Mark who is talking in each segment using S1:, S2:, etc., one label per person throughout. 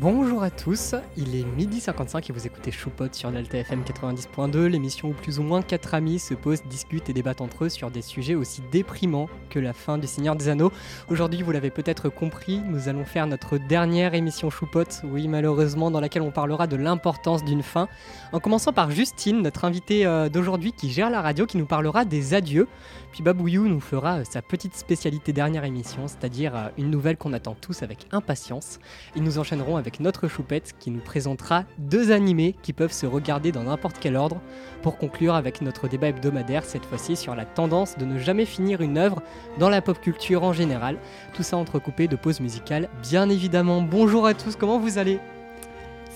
S1: Bonjour à tous, il est midi 55 et vous écoutez Choupot sur Delta FM 90.2, l'émission où plus ou moins quatre amis se posent, discutent et débattent entre eux sur des sujets aussi déprimants que la fin du Seigneur des Anneaux. Aujourd'hui, vous l'avez peut-être compris, nous allons faire notre dernière émission Choupot, oui malheureusement, dans laquelle on parlera de l'importance d'une fin. En commençant par Justine, notre invitée euh, d'aujourd'hui qui gère la radio, qui nous parlera des adieux. Puis Babouillou nous fera euh, sa petite spécialité dernière émission, c'est-à-dire euh, une nouvelle qu'on attend tous avec impatience. Et nous enchaînerons avec notre choupette qui nous présentera deux animés qui peuvent se regarder dans n'importe quel ordre pour conclure avec notre débat hebdomadaire cette fois-ci sur la tendance de ne jamais finir une œuvre dans la pop culture en général. Tout ça entrecoupé de pauses musicales bien évidemment. Bonjour à tous, comment vous allez?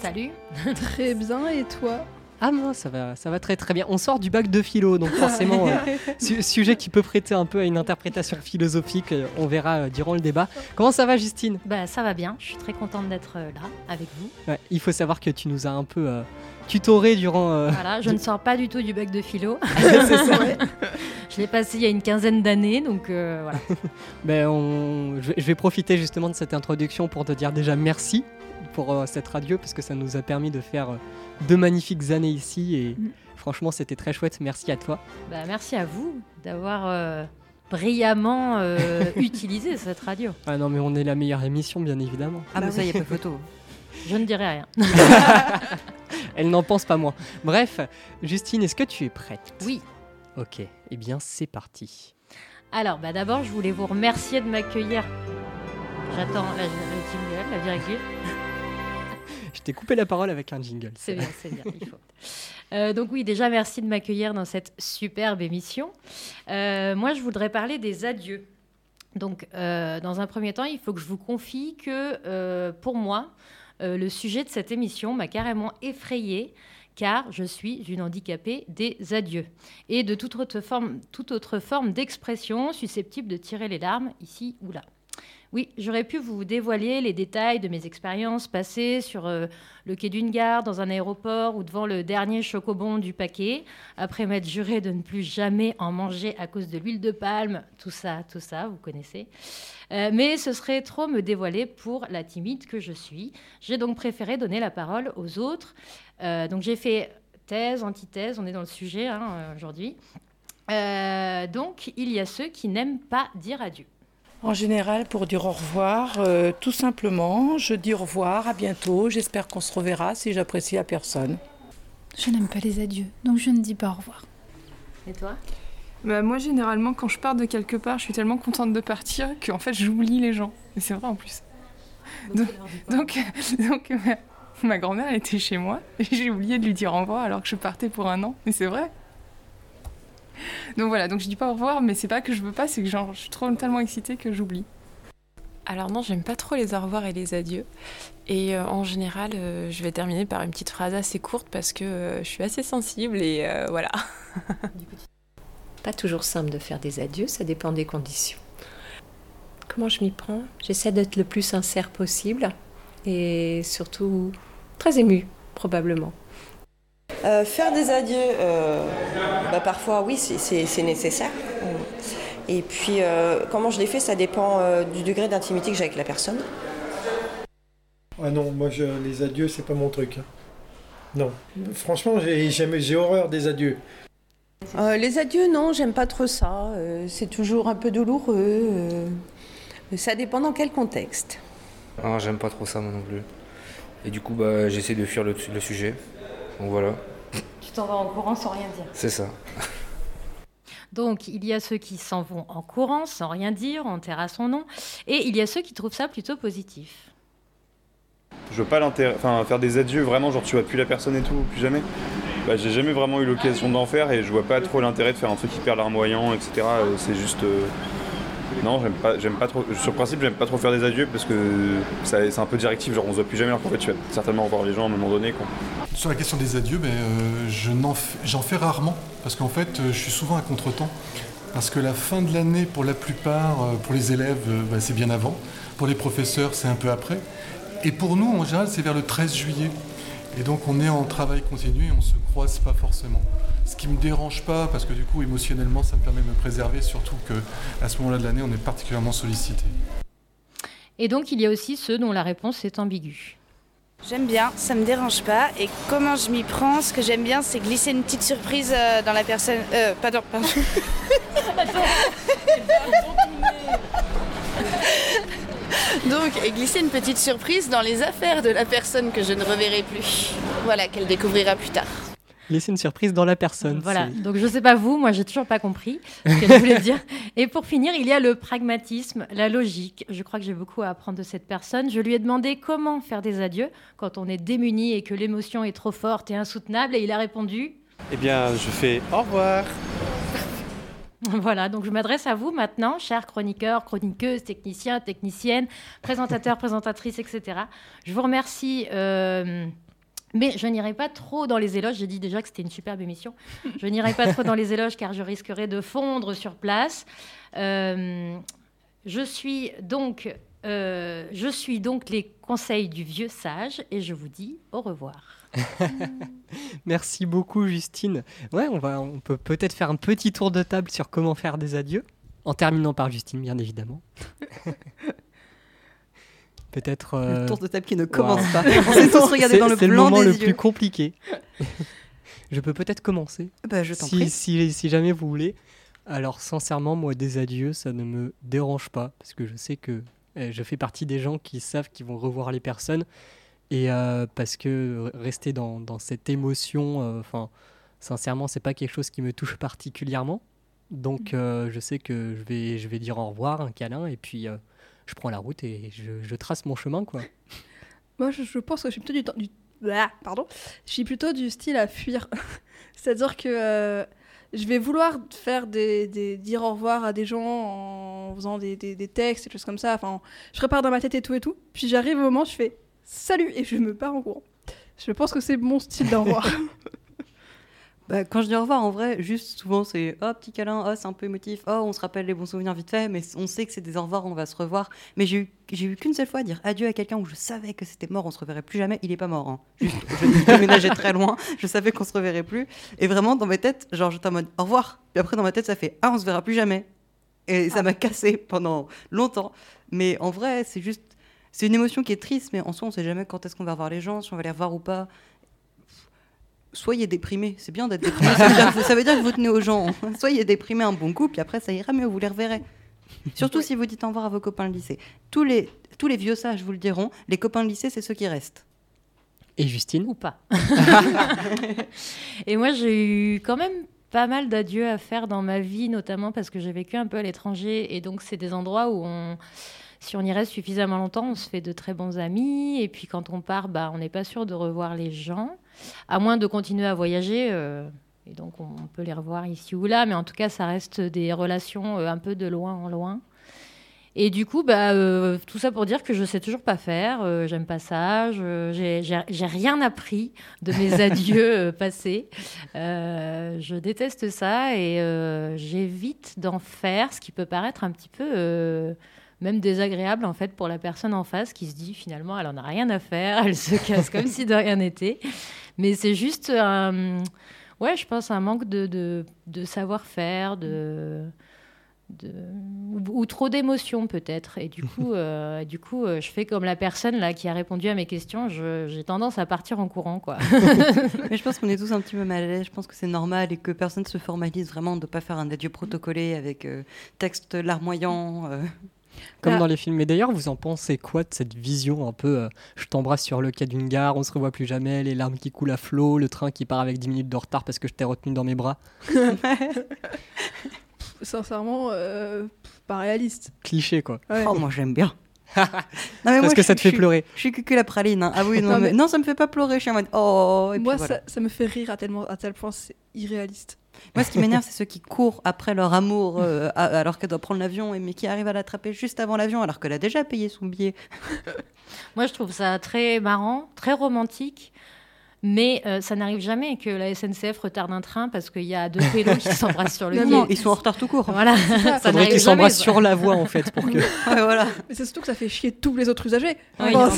S2: Salut
S3: Très bien et toi?
S1: Ah moi ça va, ça va très très bien. On sort du bac de philo, donc forcément, euh, sujet qui peut prêter un peu à une interprétation philosophique, euh, on verra euh, durant le débat. Comment ça va Justine?
S2: Bah ça va bien, je suis très contente d'être là avec vous.
S1: il faut savoir que tu nous as un peu tutoré durant...
S2: voilà, je ne sors pas du tout du bac de philo. C'est ça. je l'ai passé il y a une quinzaine d'années, donc voilà.
S1: ben, on... je vais profiter justement de cette introduction pour te dire déjà merci pour cette radio, parce que ça nous a permis de faire deux magnifiques années ici et mm. franchement c'était très chouette. Merci à toi.
S2: Bah, merci à vous d'avoir euh, brillamment euh, utilisé cette radio.
S1: Ah non mais on est la meilleure émission bien évidemment.
S2: Ah bah, ça y a pas photo. Je ne dirai rien.
S1: Elle n'en pense pas moins. Bref, Justine, est-ce que tu es prête
S2: Oui.
S1: Ok, eh bien c'est parti.
S2: Alors, bah d'abord, je voulais vous remercier de m'accueillir. J'attends la, la, la virgule.
S1: T'ai coupé la parole avec un jingle.
S2: C'est bien, c'est bien, il faut. Euh, donc oui, déjà merci de m'accueillir dans cette superbe émission. Euh, moi, je voudrais parler des adieux. Donc, euh, dans un premier temps, il faut que je vous confie que pour moi, le sujet de cette émission m'a carrément effrayée car je suis une handicapée des adieux et de toute autre forme, toute autre forme d'expression susceptible de tirer les larmes ici ou là. Oui, j'aurais pu vous dévoiler les détails de mes expériences passées sur euh, le quai d'une gare, dans un aéroport ou devant le dernier chocobon du paquet, après m'être juré de ne plus jamais en manger à cause de l'huile de palme, tout ça, tout ça, vous connaissez. Euh, mais ce serait trop me dévoiler pour la timide que je suis. J'ai donc préféré donner la parole aux autres. Euh, donc j'ai fait thèse, antithèse, on est dans le sujet hein, aujourd'hui. donc il y a ceux qui n'aiment pas dire adieu.
S4: En général, pour dire au revoir, euh, tout simplement, je dis au revoir, à bientôt, j'espère qu'on se reverra si j'apprécie la personne.
S3: Je n'aime pas les adieux, donc je ne dis pas au revoir.
S2: Et toi?
S5: Bah, Moi, généralement, quand je pars de quelque part, je suis tellement contente de partir qu'en fait, j'oublie les gens. Et c'est vrai en plus. Donc, donc, donc, ma, grand-mère était chez moi et j'ai oublié de lui dire au revoir alors que je partais pour un an. Mais c'est vrai. Donc voilà, donc je dis pas au revoir, mais c'est pas que je veux pas, c'est que genre, je suis trop tellement excitée que j'oublie.
S6: Alors non, j'aime pas trop les au revoir et les adieux. Et euh, en général, euh, je vais terminer par une petite phrase assez courte parce que euh, je suis assez sensible et voilà.
S7: pas toujours simple de faire des adieux, ça dépend des conditions. Comment je m'y prends? J'essaie d'être le plus sincère possible et surtout très émue, probablement.
S8: Euh, faire des adieux, euh, bah, parfois oui, c'est nécessaire. Et puis, euh, comment je les fais, ça dépend du degré d'intimité que j'ai avec la personne.
S9: Ah non, moi je, les adieux, c'est pas mon truc. Hein. Non, franchement, j'ai horreur des adieux.
S8: les adieux, non, j'aime pas trop ça. c'est toujours un peu douloureux. ça dépend dans quel contexte.
S10: Ah, j'aime pas trop ça, moi non plus. Et du coup, bah, j'essaie de fuir le, le sujet. Donc voilà.
S2: Tu t'en vas en courant sans rien dire.
S10: C'est ça.
S2: Donc, il y a ceux qui s'en vont en courant sans rien dire, en terre à son nom, et il y a ceux qui trouvent ça plutôt positif.
S11: Je veux pas enfin, faire des adieux, vraiment, genre tu vois plus la personne et tout, plus jamais. Bah, j'ai jamais vraiment eu l'occasion d'en faire et je vois pas trop l'intérêt de faire un truc hyper larmoyant, etc. Euh, c'est juste. Euh, non, j'aime pas, trop. Sur le principe, j'aime pas trop faire des adieux parce que c'est un peu directif. Genre, on se voit plus jamais alors qu'en fait, tu vas certainement revoir les gens à un moment donné.
S12: Sur la question des adieux, ben, euh, j'en fais rarement parce qu'en fait, euh, je suis souvent à contretemps. Parce que la fin de l'année, pour la plupart, euh, pour les élèves, ben, c'est bien avant. Pour les professeurs, c'est un peu après. Et pour nous, en général, c'est vers le 13 juillet. Et donc, on est en travail continu et on se croise pas forcément. Ce qui me dérange pas, parce que du coup, émotionnellement, ça me permet de me préserver, surtout qu'à ce moment-là de l'année, on est particulièrement sollicité.
S2: Et donc, il y a aussi ceux dont la réponse est ambiguë.
S13: J'aime bien, ça me dérange pas. Et comment je m'y prends, ce que j'aime bien, c'est glisser une petite surprise euh, dans la personne. Euh, pardon, pardon. Donc, glisser une petite surprise dans les affaires de la personne que je ne reverrai plus. Voilà, qu'elle découvrira plus tard.
S1: Laisser une surprise dans la personne.
S2: Voilà, donc je sais pas vous, moi j'ai toujours pas compris ce qu'elle voulait dire. Et pour finir, il y a le pragmatisme, la logique. Je crois que j'ai beaucoup à apprendre de cette personne. Je lui ai demandé comment faire des adieux quand on est démuni et que l'émotion est trop forte et insoutenable, et il a répondu
S14: Eh bien, je fais au revoir.
S2: Voilà, donc je m'adresse à vous maintenant, chers chroniqueurs, chroniqueuses, techniciens, techniciennes, présentateurs, présentatrices, etc. Je vous remercie. euh, mais je n'irai pas trop dans les éloges. J'ai dit déjà que c'était une superbe émission. Je n'irai pas trop dans les éloges car je risquerais de fondre sur place. Euh, je suis donc, euh, je suis donc les conseils du vieux sage et je vous dis au revoir.
S1: Merci beaucoup, Justine. Ouais, on, va, on peut peut-être faire un petit tour de table sur comment faire des adieux, en terminant par Justine, bien évidemment. peut-être.
S15: Le
S1: euh,
S15: tour de table qui ne commence pas. On s'est tous regardés dans le
S1: C'est le
S15: blanc
S1: moment
S15: des
S1: le
S15: yeux.
S1: plus compliqué. je peux peut-être commencer.
S15: Bah, je t'en
S1: si,
S15: prie.
S1: Si, si jamais vous voulez. Alors, sincèrement, moi, des adieux, ça ne me dérange pas, parce que je sais que euh, je fais partie des gens qui savent qu'ils vont revoir les personnes. Et euh, parce que rester dans, dans cette émotion, euh, enfin, sincèrement, c'est pas quelque chose qui me touche particulièrement. Donc, euh, je sais que je vais, je vais dire au revoir, un câlin, et puis je prends la route et je, je trace mon chemin, quoi.
S16: Moi, je, je pense que je suis plutôt du, temps- du- Ah, pardon. Je suis plutôt du style à fuir. C'est-à-dire que euh, je vais vouloir faire des, des- dire au revoir à des gens en faisant des, des- des textes et des choses comme ça. Enfin, je prépare dans ma tête et tout et tout. Puis j'arrive au moment, je fais salut et je me pars en courant. Je pense que c'est mon style d'au revoir.
S15: Bah, quand je dis au revoir, en vrai, juste souvent c'est oh petit câlin, oh c'est un peu émotif, oh on se rappelle les bons souvenirs vite fait, mais on sait que c'est des au revoir, on va se revoir. Mais j'ai eu, j'ai eu qu'une seule fois à dire adieu à quelqu'un où je savais que c'était mort, on se reverrait plus jamais. Il est pas mort, hein. juste je déménageais très loin, je savais qu'on se reverrait plus. Et vraiment dans ma tête, genre j'étais en mode au revoir. Puis après dans ma tête ça fait ah on se verra plus jamais. Et ça m'a cassé pendant longtemps. Mais en vrai c'est juste c'est une émotion qui est triste, mais en soi on sait jamais quand est-ce qu'on va revoir les gens, si on va les revoir ou pas soyez déprimé. C'est bien d'être déprimé. Ça veut, dire, que vous- ça veut dire que vous tenez aux gens. Soyez déprimé un bon coup, puis après ça ira mieux, vous les reverrez. Surtout si vous dites au revoir à vos copains de lycée. Tous les, tous les vieux sages vous le diront, les copains de lycée, c'est ceux qui restent.
S1: Et Justine?
S2: Ou pas. et moi, j'ai eu quand même pas mal d'adieux à faire dans ma vie, notamment parce que j'ai vécu un peu à l'étranger. Et donc, c'est des endroits où on. Si on y reste suffisamment longtemps, on se fait de très bons amis. Et puis quand on part, bah, on n'est pas sûr de revoir les gens, à moins de continuer à voyager. euh, et donc on peut les revoir ici ou là. Mais en tout cas, ça reste des relations euh, un peu de loin en loin. Et du coup, bah, euh, tout ça pour dire que je sais toujours pas faire, euh, j'aime pas ça, je- j'ai rien appris de mes adieux euh, passés. Je déteste ça et j'évite d'en faire, ce qui peut paraître un petit peu même désagréable en fait pour la personne en face qui se dit finalement elle en a rien à faire, elle se casse comme si de rien n'était. Mais c'est juste un, ouais, je pense un manque de, de, de savoir-faire, de de, ou, ou trop d'émotions peut-être. Et du coup, euh, du coup euh, je fais comme la personne là qui a répondu à mes questions. J'ai tendance à partir en courant, quoi.
S15: Mais je pense qu'on est tous un petit peu mal à l'aise. Je pense que c'est normal et que personne se formalise vraiment de ne pas faire un adieu protocolé avec euh, texte larmoyant.
S1: Comme
S15: Ah.
S1: dans les films. Mais d'ailleurs, vous en pensez quoi de cette vision un peu euh, je t'embrasse sur le quai d'une gare, on se revoit plus jamais, les larmes qui coulent à flot, le train qui part avec 10 minutes de retard parce que je t'ai retenu dans mes bras?
S16: Sincèrement, euh, pas réaliste.
S1: Cliché quoi.
S16: Ouais.
S15: Oh, moi j'aime bien. Non, mais
S1: Parce
S15: moi,
S1: que ça te fait pleurer.
S15: Je suis cucul la praline. hein. Ah oui, non,
S16: Non,
S15: mais...
S16: mais-
S15: non, ça me fait pas pleurer. Je suis en mode oh. et puis
S16: Moi,
S15: voilà.
S16: ça, ça me fait rire à, tellement, à tel point c'est irréaliste.
S15: Moi, ce qui m'énerve, c'est ceux qui courent après leur amour euh, alors qu'elle doit prendre l'avion, et mais qui arrivent à l'attraper juste avant l'avion alors qu'elle a déjà payé son billet.
S2: Moi, je trouve ça très marrant, très romantique. Mais euh, ça n'arrive jamais que la SNCF retarde un train parce qu'il y a deux pélos qui s'embrassent sur le
S15: Non,
S2: quai.
S15: non, ils sont en retard tout court.
S2: Voilà.
S16: Ça.
S2: Ça
S1: qu'ils s'embrassent sur la voie en fait pour que.
S15: Ouais, voilà.
S16: Mais c'est surtout que ça fait chier tous les autres usagers.
S2: Oui,
S16: Enfin,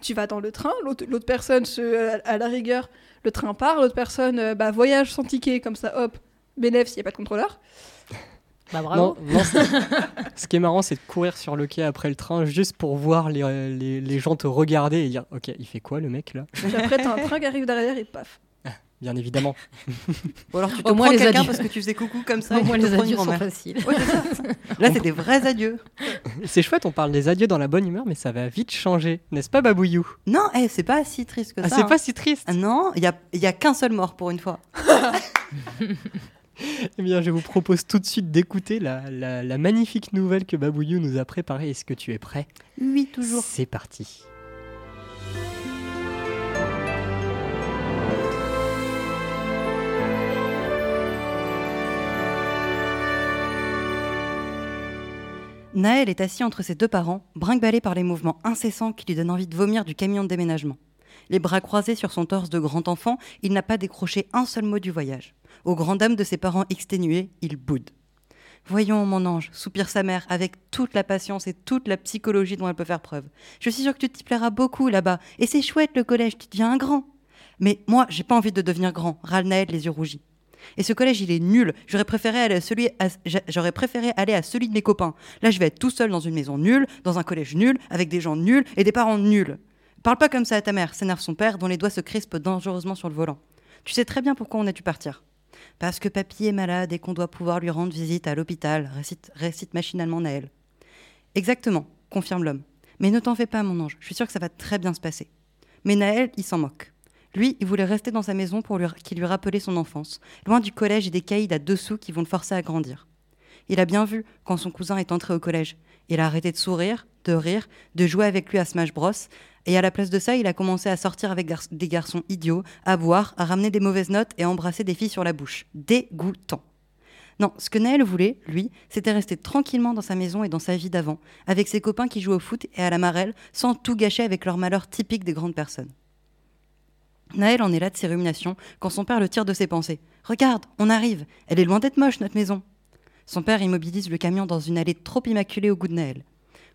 S16: tu vas dans le train, l'autre l'autre personne, se, à, à la rigueur, le train part, l'autre personne euh, bah, voyage sans ticket, comme ça, hop, bénéf s'il n'y a pas de contrôleur.
S2: Bah bravo.
S1: Non, ce qui est marrant, c'est de courir sur le quai après le train juste pour voir les, les, les gens te regarder et dire Ok, il fait quoi le mec là?
S16: Puis après, t'as un train qui arrive derrière et paf.
S1: Bien évidemment.
S15: Ou alors tu te
S2: Au moins,
S15: prends
S2: les
S15: quelqu'un
S2: adieux.
S15: parce que tu faisais coucou comme ça.
S2: Au
S15: et tu
S2: moins,
S15: te
S2: les
S15: prends une
S2: adieux sont
S15: grand-mère.
S2: faciles.
S15: Ouais, c'est ça. Là, c'est des vrais adieux.
S1: C'est chouette, on parle des adieux dans la bonne humeur, mais ça va vite changer, n'est-ce pas, Babouillou
S15: Non, eh, c'est pas si triste que
S1: Ah,
S15: ça.
S1: c'est
S15: hein.
S1: pas si triste
S15: Ah non, il y a, il y a qu'un seul mort pour une fois.
S1: Eh bien, je vous propose tout de suite d'écouter la, la- la magnifique nouvelle que Babouillou nous a préparée. Est-ce que tu es prêt?
S15: Oui, toujours.
S1: C'est parti.
S15: Naël est assis entre ses deux parents, brinque-ballé par les mouvements incessants qui lui donnent envie de vomir du camion de déménagement. Les bras croisés sur son torse de grand enfant, il n'a pas décroché un seul mot du voyage. Au grand dam de ses parents exténués, il boude. Voyons, mon ange, soupire sa mère avec toute la patience et toute la psychologie dont elle peut faire preuve. Je suis sûre que tu t'y plairas beaucoup là-bas, et c'est chouette le collège, tu deviens un grand. Mais moi, j'ai pas envie de devenir grand, râle Naël les yeux rougis. Et ce collège, il est nul. J'aurais préféré aller à celui, j'aurais préféré aller à celui de mes copains. Là, je vais être tout seul dans une maison nulle, dans un collège nul, avec des gens nuls et des parents nuls. Parle pas comme ça à ta mère, s'énerve son père, dont les doigts se crispent dangereusement sur le volant. Tu sais très bien pourquoi on a dû partir. Parce que papy est malade et qu'on doit pouvoir lui rendre visite à l'hôpital, récite, récite machinalement Naël. Exactement, confirme l'homme. Mais ne t'en fais pas, mon ange, je suis sûre que ça va très bien se passer. Mais Naël, il s'en moque. Lui, il voulait rester dans sa maison pour lui, qui lui rappelait son enfance, loin du collège et des caïds à dessous qui vont le forcer à grandir. Il a bien vu quand son cousin est entré au collège. Il a arrêté de sourire, de rire, de jouer avec lui à Smash Bros. Et à la place de ça, il a commencé à sortir avec des garçons idiots, à boire, à ramener des mauvaises notes et à embrasser des filles sur la bouche. Dégoûtant. Non, ce que Naël voulait, lui, c'était rester tranquillement dans sa maison et dans sa vie d'avant, avec ses copains qui jouent au foot et à la marelle, sans tout gâcher avec leur malheur typique des grandes personnes. Naël en est là de ses ruminations quand son père le tire de ses pensées. Regarde, on arrive. Elle est loin d'être moche, notre maison. Son père immobilise le camion dans une allée trop immaculée au goût de Naël.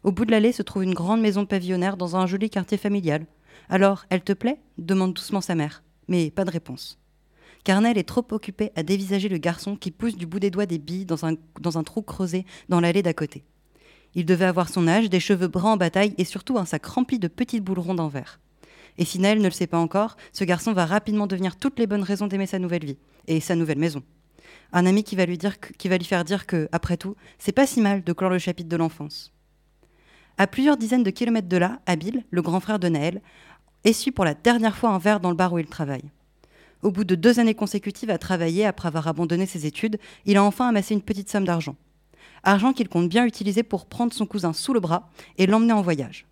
S15: Au bout de l'allée se trouve une grande maison pavillonnaire dans un joli quartier familial. Alors, elle te plaît? demande doucement sa mère. Mais pas de réponse. Car Naël est trop occupé à dévisager le garçon qui pousse du bout des doigts des billes dans un, dans un trou creusé dans l'allée d'à côté. Il devait avoir son âge, des cheveux bruns en bataille et surtout un sac rempli de petites boules rondes en verre. Et si Naël ne le sait pas encore, ce garçon va rapidement devenir toutes les bonnes raisons d'aimer sa nouvelle vie et sa nouvelle maison. Un ami qui va lui, faire dire que, après tout, c'est pas si mal de clore le chapitre de l'enfance. À plusieurs dizaines de kilomètres de là, Abil, le grand frère de Naël, essuie pour la dernière fois un verre dans le bar où il travaille. Au bout de deux années consécutives à travailler après avoir abandonné ses études, il a enfin amassé une petite somme d'argent. Argent qu'il compte bien utiliser pour prendre son cousin sous le bras et l'emmener en voyage.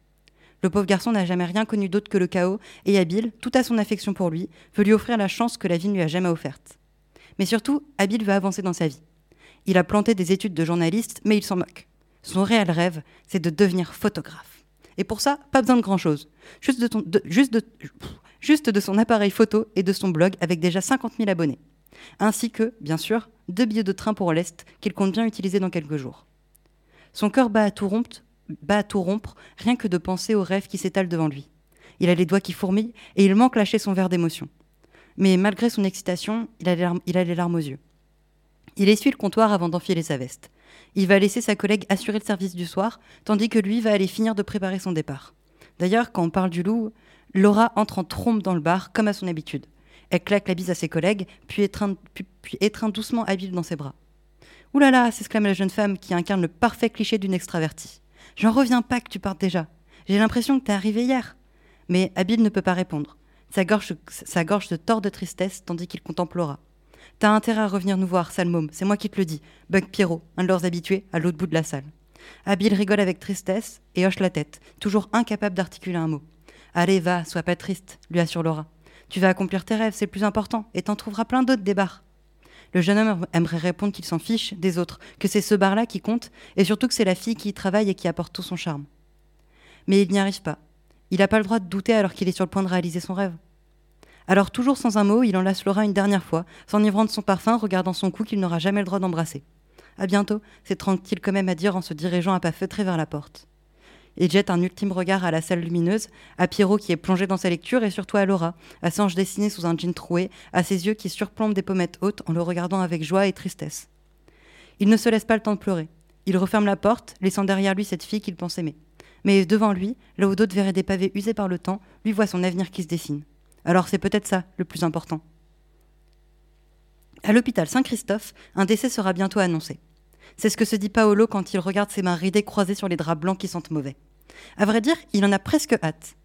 S15: Le pauvre garçon n'a jamais rien connu d'autre que le chaos, et Abil, tout à son affection pour lui, veut lui offrir la chance que la vie ne lui a jamais offerte. Mais surtout, Abil veut avancer dans sa vie. Il a planté des études de journaliste, mais il s'en moque. Son réel rêve, c'est de devenir photographe. Et pour ça, pas besoin de grand-chose. Juste, de, juste de son appareil photo et de son blog avec déjà 50 000 abonnés. Ainsi que, bien sûr, deux billets de train pour l'Est qu'il compte bien utiliser dans quelques jours. Son cœur bat à tout rompre, bat à tout rompre rien que de penser au rêve qui s'étale devant lui. Il a les doigts qui fourmillent et il manque lâcher son verre d'émotion. Mais malgré son excitation, il a, les larmes, aux yeux. Il essuie le comptoir avant d'enfiler sa veste. Il va laisser sa collègue assurer le service du soir, tandis que lui va aller finir de préparer son départ. D'ailleurs, quand on parle du loup, Laura entre en trompe dans le bar, comme à son habitude. Elle claque la bise à ses collègues, puis étreint, puis, puis étreint doucement Habile dans ses bras. Ouh là là, s'exclame la jeune femme qui incarne le parfait cliché d'une extravertie. J'en reviens pas que tu partes déjà. J'ai l'impression que t'es arrivé hier. Mais Habile ne peut pas répondre. Sa gorge, sa gorge se tord de tristesse tandis qu'il contemple Laura. T'as intérêt à revenir nous voir, sale môme, c'est moi qui te le dis. Bug Pierrot, un de leurs habitués, à l'autre bout de la salle. Habile rigole avec tristesse et hoche la tête, toujours incapable d'articuler un mot. Allez, va, sois pas triste, lui assure Laura. Tu vas accomplir tes rêves, c'est le plus important, et t'en trouveras plein d'autres des bars. Le jeune homme aimerait répondre qu'il s'en fiche des autres, que c'est ce bar-là qui compte, et surtout que c'est la fille qui y travaille et qui apporte tout son charme. Mais il n'y arrive pas. Il n'a pas le droit de douter alors qu'il est sur le point de réaliser son rêve. Alors, toujours sans un mot, il enlace Laura une dernière fois, s'enivrant de son parfum, regardant son cou qu'il n'aura jamais le droit d'embrasser. À bientôt, c'est tranquille quand même à dire en se dirigeant à pas feutrés vers la porte. Il jette un ultime regard à la salle lumineuse, à Pierrot qui est plongé dans sa lecture et surtout à Laura, à ses hanches dessinées sous un jean troué, à ses yeux qui surplombent des pommettes hautes en le regardant avec joie et tristesse. Il ne se laisse pas le temps de pleurer. Il referme la porte, laissant derrière lui cette fille qu'il pense aimer. Mais devant lui, là où d'autres verraient des pavés usés par le temps, lui voit son avenir qui se dessine. Alors c'est peut-être ça le plus important. À l'hôpital Saint-Christophe, un décès sera bientôt annoncé. C'est ce que se dit Paolo quand il regarde ses mains ridées croisées sur les draps blancs qui sentent mauvais. À vrai dire, il en a presque hâte.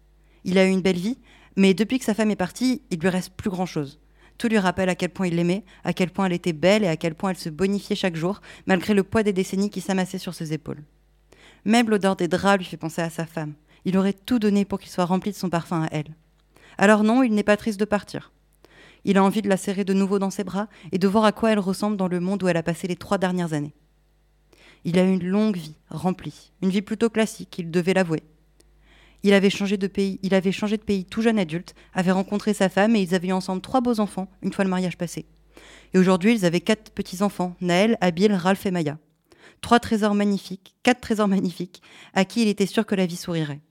S15: Il a eu une belle vie, mais depuis que sa femme est partie, il lui reste plus grand-chose. Tout lui rappelle à quel point il l'aimait, à quel point elle était belle et à quel point elle se bonifiait chaque jour, malgré le poids des décennies qui s'amassaient sur ses épaules. Même l'odeur des draps lui fait penser à sa femme. Il aurait tout donné pour qu'il soit rempli de son parfum à elle. Alors non, il n'est pas triste de partir. Il a envie de la serrer de nouveau dans ses bras et de voir à quoi elle ressemble dans le monde où elle a passé les trois dernières années. Il a eu une longue vie, remplie, une vie plutôt classique, il devait l'avouer. Il avait changé de pays, il avait changé de pays tout jeune adulte, avait rencontré sa femme et ils avaient eu ensemble trois beaux enfants une fois le mariage passé. Et aujourd'hui, ils avaient quatre petits-enfants, Naël, Abil, Ralph et Maya. Trois trésors magnifiques, quatre trésors magnifiques, à qui il était sûr que la vie sourirait.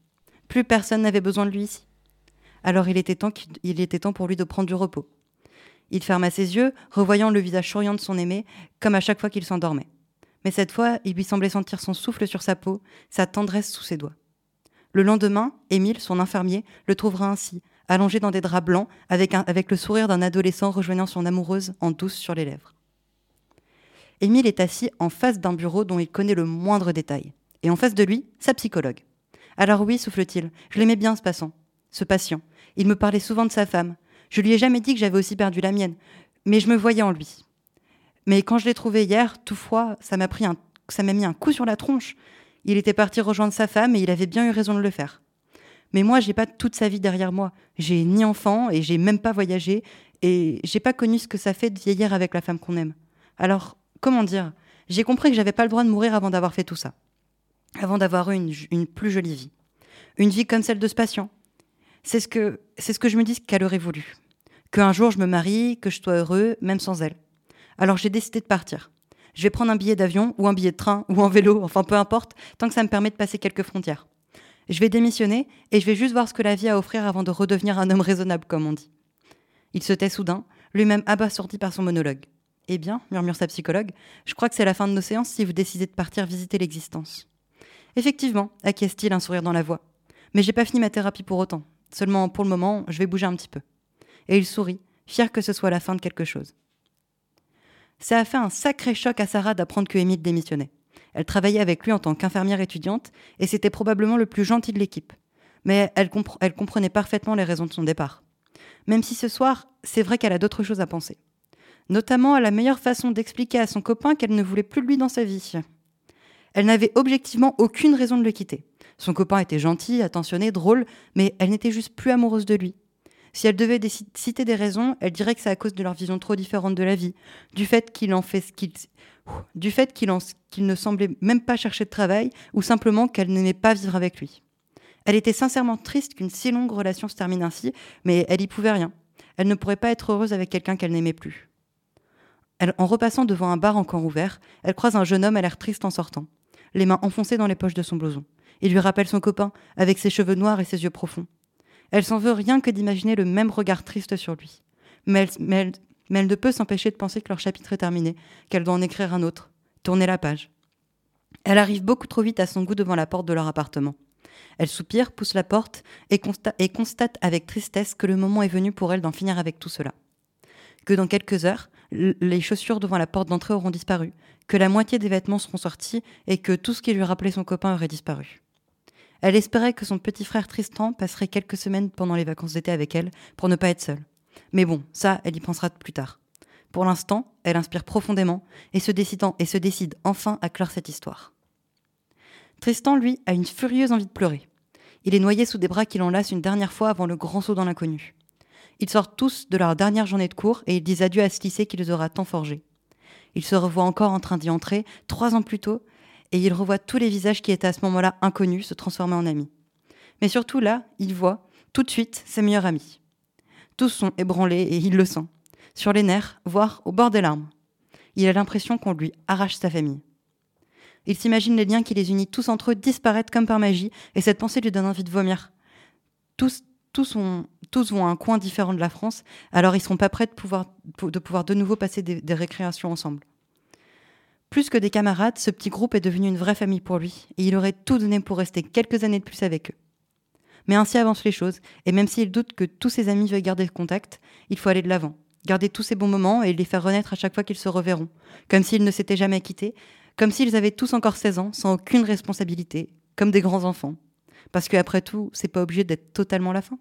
S15: Plus personne n'avait besoin de lui ici. Alors il était, temps il était temps pour lui de prendre du repos. Il ferma ses yeux, revoyant le visage souriant de son aimé, comme à chaque fois qu'il s'endormait. Mais cette fois, il lui semblait sentir son souffle sur sa peau, sa tendresse sous ses doigts. Le lendemain, Émile, son infirmier, le trouvera ainsi, allongé dans des draps blancs, avec, le sourire d'un adolescent rejoignant son amoureuse en douce sur les lèvres. Émile est assis en face d'un bureau dont il connaît le moindre détail. Et en face de lui, sa psychologue. Alors oui, souffle-t-il, je l'aimais bien ce passant, ce patient. Il me parlait souvent de sa femme. Je lui ai jamais dit que j'avais aussi perdu la mienne, mais je me voyais en lui. Mais quand je l'ai trouvé hier, tout ça m'a pris ça m'a mis un coup sur la tronche. Il était parti rejoindre sa femme et il avait bien eu raison de le faire. Mais moi, j'ai pas toute sa vie derrière moi. J'ai ni enfant et j'ai même pas voyagé et j'ai pas connu ce que ça fait de vieillir avec la femme qu'on aime. Alors, comment dire? J'ai compris que j'avais pas le droit de mourir avant d'avoir fait tout ça, avant d'avoir eu une, une, plus jolie vie, une vie comme celle de ce patient. C'est ce que c'est ce que je me dis qu'elle aurait voulu. Qu'un jour je me marie, que je sois heureux, même sans elle. Alors j'ai décidé de partir. Je vais prendre un billet d'avion ou un billet de train ou un vélo, enfin peu importe, tant que ça me permet de passer quelques frontières. Je vais démissionner et je vais juste voir ce que la vie a à offrir avant de redevenir un homme raisonnable, comme on dit. Il se tait soudain, lui-même abasourdi par son monologue. Eh bien, murmure sa psychologue, je crois que c'est la fin de nos séances si vous décidez de partir visiter l'existence. Effectivement, acquiesce-t-il un sourire dans la voix. Mais j'ai pas fini ma thérapie pour autant. Seulement, pour le moment, je vais bouger un petit peu. Et il sourit, fier que ce soit la fin de quelque chose. Ça a fait un sacré choc à Sarah d'apprendre que Émile démissionnait. Elle travaillait avec lui en tant qu'infirmière étudiante et c'était probablement le plus gentil de l'équipe. Mais elle, elle comprenait parfaitement les raisons de son départ. Même si ce soir, c'est vrai qu'elle a d'autres choses à penser. Notamment à la meilleure façon d'expliquer à son copain qu'elle ne voulait plus de lui dans sa vie. Elle n'avait objectivement aucune raison de le quitter. Son copain était gentil, attentionné, drôle, mais elle n'était juste plus amoureuse de lui. Si elle devait citer des raisons, elle dirait que c'est à cause de leur vision trop différente de la vie, du fait qu'il en fait qu'il du fait qu'il ne semblait même pas chercher de travail ou simplement qu'elle n'aimait pas vivre avec lui. Elle était sincèrement triste qu'une si longue relation se termine ainsi, mais elle y pouvait rien. Elle ne pourrait pas être heureuse avec quelqu'un qu'elle n'aimait plus. En repassant devant un bar encore ouvert, elle croise un jeune homme à l'air triste en sortant, les mains enfoncées dans les poches de son blouson. Il lui rappelle son copain, avec ses cheveux noirs et ses yeux profonds. Elle s'en veut rien que d'imaginer le même regard triste sur lui. Mais elle, ne peut s'empêcher de penser que leur chapitre est terminé, qu'elle doit en écrire un autre, tourner la page. Elle arrive beaucoup trop vite à son goût devant la porte de leur appartement. Elle soupire, pousse la porte et, et constate avec tristesse que le moment est venu pour elle d'en finir avec tout cela. Que dans quelques heures, les chaussures devant la porte d'entrée auront disparu, que la moitié des vêtements seront sortis et que tout ce qui lui rappelait son copain aurait disparu. Elle espérait que son petit frère Tristan passerait quelques semaines pendant les vacances d'été avec elle pour ne pas être seule. Mais bon, ça, elle y pensera plus tard. Pour l'instant, elle inspire profondément et se, et se décide enfin à clore cette histoire. Tristan, lui, a une furieuse envie de pleurer. Il est noyé sous des bras qui l'enlacent une dernière fois avant le grand saut dans l'inconnu. Ils sortent tous de leur dernière journée de cours et ils disent adieu à ce lycée qui les aura tant forgés. Ils se revoient encore en train d'y entrer, trois ans plus tôt, et il revoit tous les visages qui étaient à ce moment-là inconnus se transformer en amis. Mais surtout là, il voit tout de suite ses meilleurs amis. Tous sont ébranlés et il le sent, sur les nerfs, voire au bord des larmes. Il a l'impression qu'on lui arrache sa famille. Il s'imagine les liens qui les unissent tous entre eux disparaître comme par magie, et cette pensée lui donne envie de vomir. Tous, tous, vont un coin différent de la France, alors ils ne seront pas prêts de pouvoir de nouveau passer des récréations ensemble.
S17: Plus que des camarades, ce petit groupe est devenu une vraie famille pour lui, et il aurait tout donné pour rester quelques années de plus avec eux. Mais ainsi avancent les choses, et même s'il doute que tous ses amis veuillent garder contact, il faut aller de l'avant, garder tous ces bons moments et les faire renaître à chaque fois qu'ils se reverront, comme s'ils ne s'étaient jamais quittés, comme s'ils avaient tous encore 16 ans, sans aucune responsabilité, comme des grands enfants. Parce qu'après tout, c'est pas obligé d'être totalement la fin.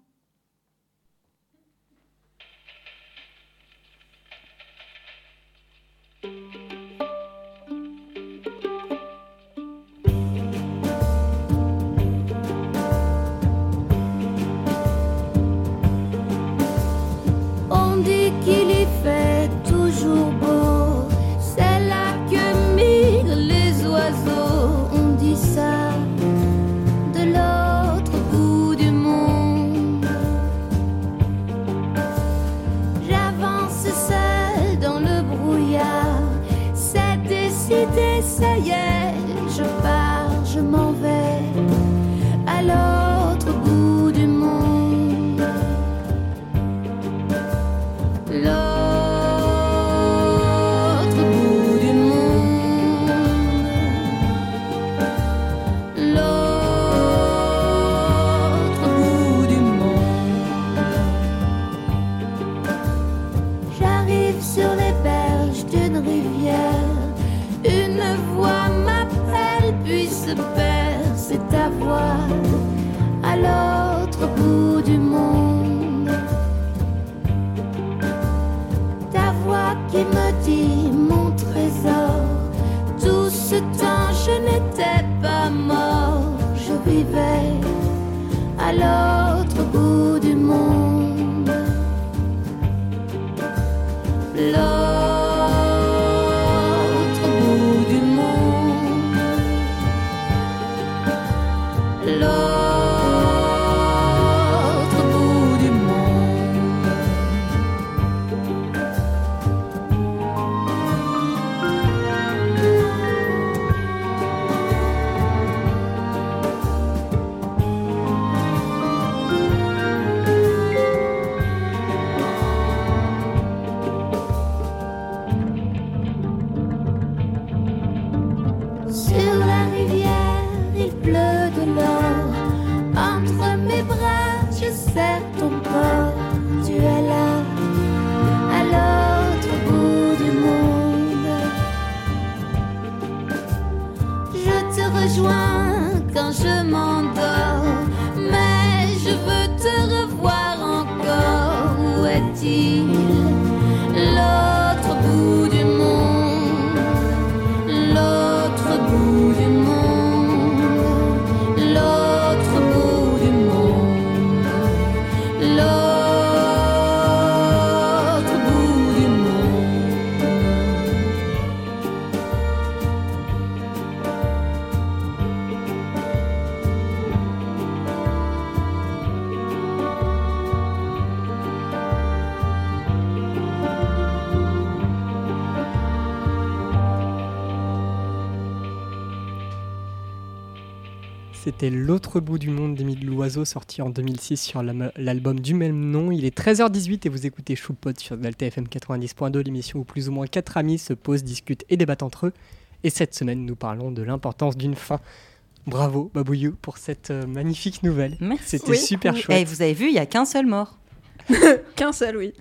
S1: C'était L'autre bout du monde d'Émile Loiseau, sorti en 2006 sur l'album du même nom. Il est 13h18 et vous écoutez Choupot sur Delta FM 90.2, l'émission où plus ou moins quatre amis se posent, discutent et débattent entre eux. Et cette semaine, nous parlons de l'importance d'une fin. Bravo, Babouillou, pour cette euh, magnifique nouvelle. C'était
S17: Oui.
S1: super
S17: Et
S1: chouette.
S17: vous avez vu, il y a qu'un seul mort.
S16: Qu'un seul, oui.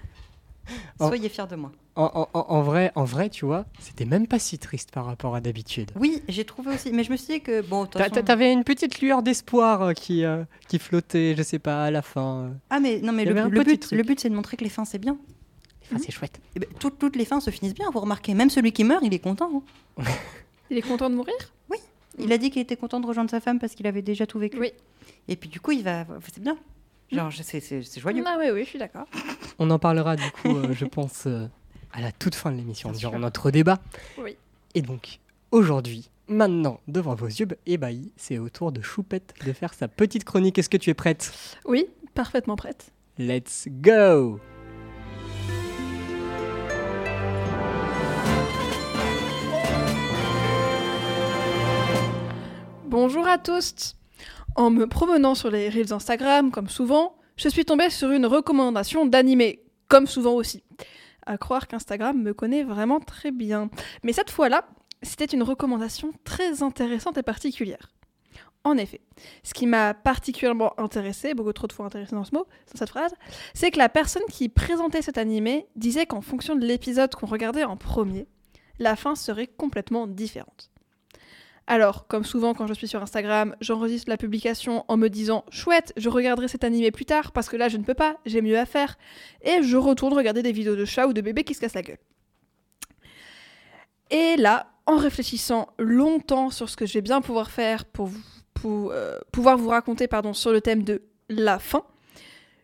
S17: Soyez fiers de moi.
S1: En, en- en- en vrai, en vrai, tu vois, c'était même pas si triste par rapport à d'habitude.
S17: Oui, j'ai trouvé aussi. Mais je me suis dit que, bon,
S1: T'a-
S17: façon-
S1: T'avais une petite lueur d'espoir euh, qui, euh, qui flottait, je sais pas, à la fin. euh.
S17: Ah, mais non, mais le, but, le but, c'est de montrer que les fins, c'est bien.
S1: Les fins, c'est chouette.
S17: Eh ben, toutes- toutes les fins se finissent bien, vous remarquez. Même celui qui meurt, il est content. hein.
S16: Il est content de mourir?
S17: Oui. Il a dit qu'il était content de rejoindre sa femme parce qu'il avait déjà tout vécu.
S16: Oui.
S17: Et puis, du coup, il va. C'est bien. Genre, je- c'est- joyeux.
S16: Ah oui, oui, je suis d'accord.
S1: On en parlera du coup, euh, je pense, euh, à la toute fin de l'émission, durant
S16: sûr.
S1: notre débat.
S16: Oui.
S1: Et donc, aujourd'hui, maintenant, devant vos yeux ébahis, c'est au tour de Choupette de faire sa petite chronique. Est-ce que tu es prête?
S16: Oui, parfaitement prête.
S1: Let's go
S16: Bonjour à tous En me promenant sur les reels Instagram, comme souvent, je suis tombée sur une recommandation d'animé, comme souvent aussi. À croire qu'Instagram me connaît vraiment très bien. Mais cette fois-là, c'était une recommandation très intéressante et particulière. En effet, ce qui m'a particulièrement intéressé, beaucoup trop de fois intéressé dans ce mot, dans cette phrase, c'est que la personne qui présentait cet animé disait qu'en fonction de l'épisode qu'on regardait en premier, la fin serait complètement différente. Alors, comme souvent quand je suis sur Instagram, j'enregistre la publication en me disant chouette, je regarderai cet animé plus tard parce que là je ne peux pas, j'ai mieux à faire, et je retourne regarder des vidéos de chats ou de bébés qui se cassent la gueule. Et là, en réfléchissant longtemps sur ce que je vais bien pouvoir faire pour, euh, pouvoir vous raconter pardon, sur le thème de la fin,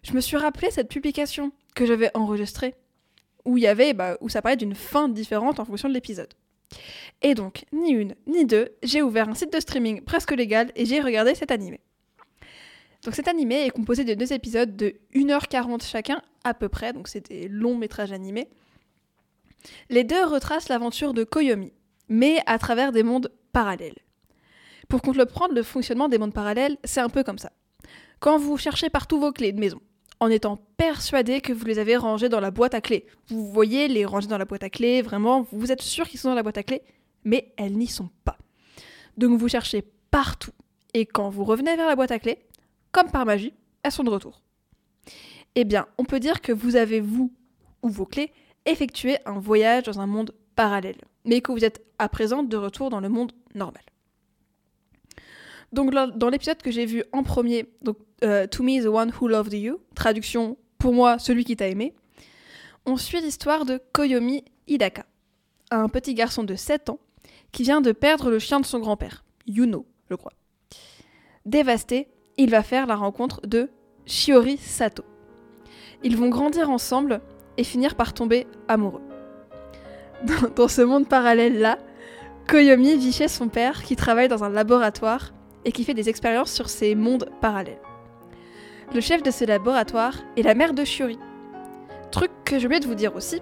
S16: je me suis rappelé cette publication que j'avais enregistrée où il y avait bah, où ça parlait d'une fin différente en fonction de l'épisode. Et donc, ni une ni deux, j'ai ouvert un site de streaming presque légal et j'ai regardé cet animé. Donc cet animé est composé de deux épisodes de 1h40 chacun à peu près, donc c'est des longs métrages animés. Les deux retracent l'aventure de Koyomi, mais à travers des mondes parallèles. Pour comprendre le fonctionnement des mondes parallèles, c'est un peu comme ça. Quand vous cherchez partout vos clés de maison, en étant persuadé que vous les avez rangées dans la boîte à clés, vous voyez les ranger dans la boîte à clés, vraiment, vous êtes sûr qu'ils sont dans la boîte à clés, mais elles n'y sont pas. Donc vous cherchez partout, et quand vous revenez vers la boîte à clés, comme par magie, elles sont de retour. Eh bien, on peut dire que vous avez, vous, ou vos clés, effectué un voyage dans un monde parallèle, mais que vous êtes à présent de retour dans le monde normal. Donc dans l'épisode que j'ai vu en premier, donc euh, To Me the One Who Loved You, traduction pour moi celui qui t'a aimé, on suit l'histoire de Koyomi Hidaka, un petit garçon de 7 ans qui vient de perdre le chien de son grand-père, Yuno, je crois. Dévasté, il va faire la rencontre de Shiori Sato. Ils vont grandir ensemble et finir par tomber amoureux. Dans ce monde parallèle-là, Koyomi vit chez son père qui travaille dans un laboratoire et qui fait des expériences sur ces mondes parallèles. Le chef de ce laboratoire est la mère de Shiori. Truc que j'ai oublié de vous dire aussi,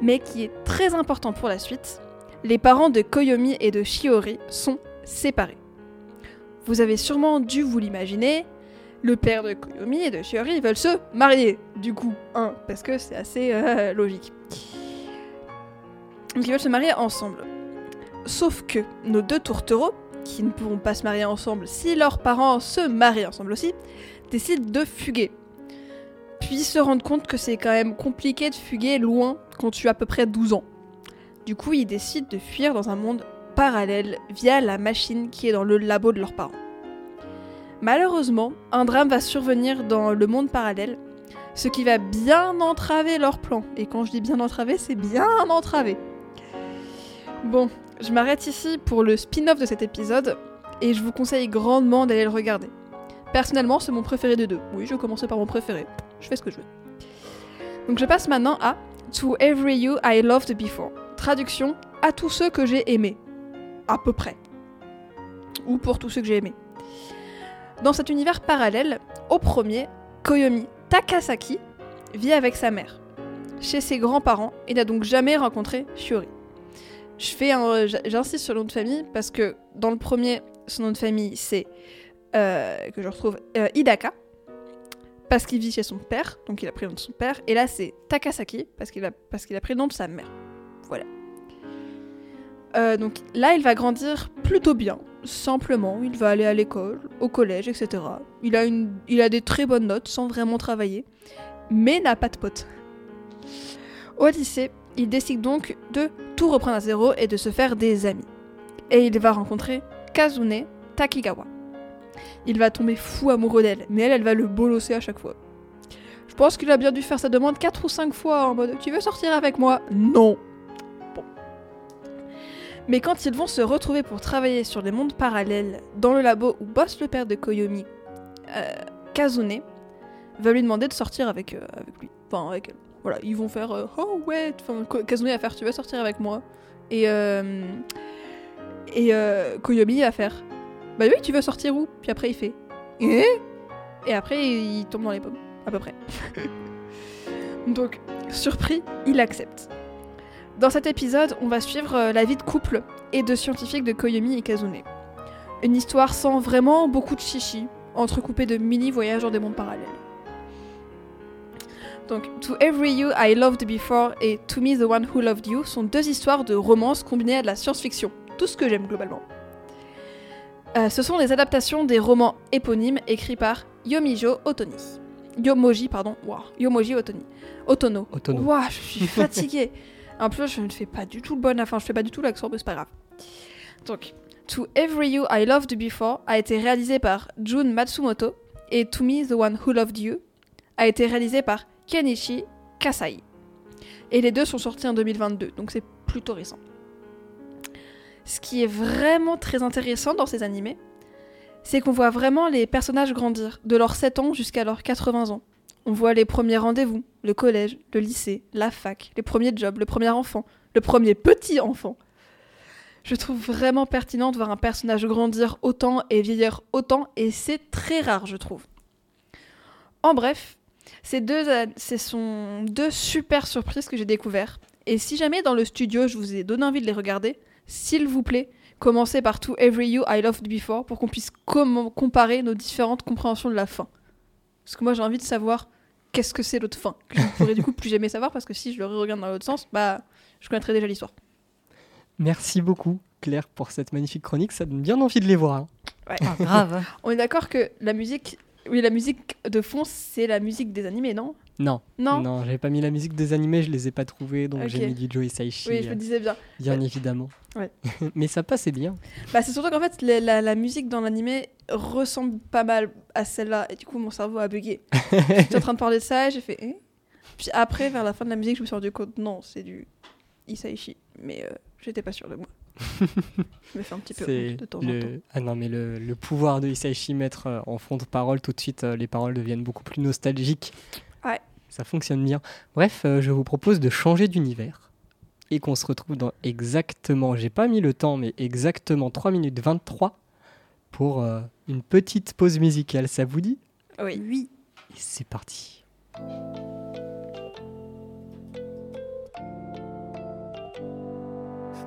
S16: mais qui est très important pour la suite, les parents de Koyomi et de Shiori sont séparés. Vous avez sûrement dû vous l'imaginer, le père de Koyomi et de Shiori veulent se marier, du coup, hein, parce que c'est assez euh, logique. Donc ils veulent se marier ensemble. Sauf que nos deux tourtereaux, qui ne pourront pas se marier ensemble si leurs parents se marient ensemble aussi, décident de fuguer. Puis se rendent compte que c'est quand même compliqué de fuguer loin quand tu as à peu près 12 ans. Du coup, ils décident de fuir dans un monde parallèle via la machine qui est dans le labo de leurs parents. Malheureusement, un drame va survenir dans le monde parallèle, ce qui va bien entraver leur plan. Et quand je dis bien entraver, c'est bien entravé. Bon, je m'arrête ici pour le spin-off de cet épisode et je vous conseille grandement d'aller le regarder. Personnellement, c'est mon préféré des deux. Oui, je commencer par mon préféré. Je fais ce que je veux. Donc je passe maintenant à To Every You I Loved Before. Traduction à tous ceux que j'ai aimés. À peu près. Ou pour tous ceux que j'ai aimés. Dans cet univers parallèle, au premier, Koyomi Takasaki vit avec sa mère. Chez ses grands-parents, il n'a donc jamais rencontré Shiori. Je fais un, j'insiste sur le nom de famille parce que dans le premier, son nom de famille c'est euh, que je retrouve euh, Hidaka parce qu'il vit chez son père, donc il a pris le nom de son père, et là c'est Takasaki parce qu'il a parce qu'il a pris le nom de sa mère. Voilà. Euh, donc là, il va grandir plutôt bien, simplement. Il va aller à l'école, au collège, etc. Il a, une, il a des très bonnes notes sans vraiment travailler, mais n'a pas de potes. Au lycée, il décide donc de tout reprendre à zéro et de se faire des amis. Et il va rencontrer Kazune Takigawa. Il va tomber fou amoureux d'elle, mais elle, elle va le bolosser à chaque fois. Je pense qu'il a bien dû faire sa demande 4 ou 5 fois en mode Tu veux sortir avec moi? Non. Bon. Mais quand ils vont se retrouver pour travailler sur les mondes parallèles dans le labo où bosse le père de Koyomi, euh, Kazune va lui demander de sortir avec, euh, avec lui. Enfin, avec elle. Voilà, ils vont faire euh, Oh ouais, enfin, Kazune va faire Tu veux sortir avec moi Et, euh, et euh, Koyomi va faire Bah oui, tu veux sortir où? Puis après il fait Eh Et après il tombe dans les pommes, à peu près. Donc, surpris, il accepte. Dans cet épisode, on va suivre la vie de couple et de scientifiques de Koyomi et Kazune. Une histoire sans vraiment beaucoup de chichi, entrecoupée de mini voyages dans des mondes parallèles. Donc, To Every You I Loved Before et To Me the One Who Loved You sont deux histoires de romance combinées à de la science-fiction. Tout ce que j'aime globalement. Euh, ce sont des adaptations des romans éponymes écrits par Yomijo Otoni. Yomoji, pardon. Wow. Yomoji Otoni. Otono.
S1: Otono.
S16: Wow, je suis fatiguée. en plus, je ne fais pas du tout le bon. Enfin, je fais pas du tout l'accent, mais c'est pas grave. Donc, To Every You I Loved Before a été réalisé par Jun Matsumoto et To Me the One Who Loved You a été réalisé par Kenichi Kasai. Et les deux sont sortis en 2022, donc c'est plutôt récent. Ce qui est vraiment très intéressant dans ces animés, c'est qu'on voit vraiment les personnages grandir, de leurs 7 ans jusqu'à leurs 80 ans. On voit les premiers rendez-vous, le collège, le lycée, la fac, les premiers jobs, le premier enfant, le premier petit enfant. Je trouve vraiment pertinent de voir un personnage grandir autant et vieillir autant, et c'est très rare, je trouve. En bref, ces deux, ce sont deux super surprises que j'ai découvertes. Et si jamais dans le studio je vous ai donné envie de les regarder, s'il vous plaît, commencez par To Every You I Loved Before pour qu'on puisse com- comparer nos différentes compréhensions de la fin. Parce que moi j'ai envie de savoir qu'est-ce que c'est l'autre fin. Que je ne pourrais du coup plus jamais savoir parce que si je le regarde dans l'autre sens, bah je connaîtrais déjà l'histoire.
S1: Merci beaucoup, Claire, pour cette magnifique chronique. Ça donne bien envie de les voir. hein.
S16: Ouais.
S15: Ah, grave.
S16: On est d'accord que la musique, oui la musique de fond c'est la musique des animés, non?
S1: Non.
S16: Non?
S1: Non, j'avais pas mis la musique des animés, je les ai pas trouvés, donc j'ai mis du Joe Hisaishi.
S16: Oui, je me
S1: euh,
S16: disais bien.
S1: Bien
S16: Ouais.
S1: évidemment.
S16: Ouais.
S1: Mais ça passait bien.
S16: Bah, c'est surtout qu'en fait, la, la- la musique dans l'animé ressemble pas mal à celle-là. Et du coup, mon cerveau a bugué. J'étais en train de parler de ça et j'ai fait. Hein? Puis après, vers la fin de la musique, je me suis rendu compte, non, c'est du Isaichi. Mais euh, j'étais pas sûre de moi. Je me fais un petit peu honte de temps en
S1: le...
S16: temps.
S1: Ah non, mais le, le pouvoir de Hisaishi mettre euh, en fond de parole, tout de suite, euh, les paroles deviennent beaucoup plus nostalgiques.
S16: Ouais.
S1: Ça fonctionne bien. Bref, euh, je vous propose de changer d'univers et qu'on se retrouve dans exactement, j'ai pas mis le temps, mais exactement 3 minutes 23 pour euh, une petite pause musicale. Ça vous dit?
S16: Oui.
S15: Oui.
S1: Et c'est parti.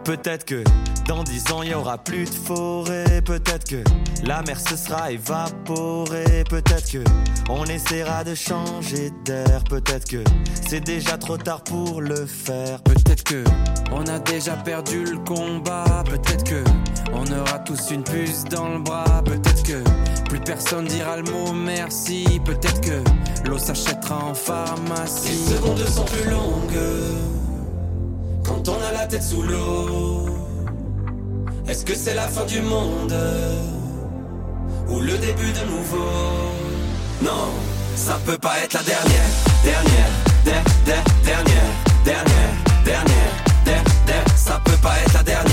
S18: Peut-être que dans dix ans il aura plus de forêt, peut-être que la mer se sera évaporée, peut-être que on essaiera de changer d'air, peut-être que c'est déjà trop tard pour le faire.
S19: Peut-être que on a déjà perdu le combat. Peut-être que on aura tous une puce dans le bras. Peut-être que plus personne dira le mot merci. Peut-être que l'eau s'achètera en pharmacie.
S18: Les secondes sont plus longues quand on a la tête sous l'eau. Est-ce que c'est la fin du monde ou le début de nouveau? Non, ça peut pas être la dernière, dernière, der- der- dernière, dernière, dernière, der- der- ça peut pas être la dernière, dernière,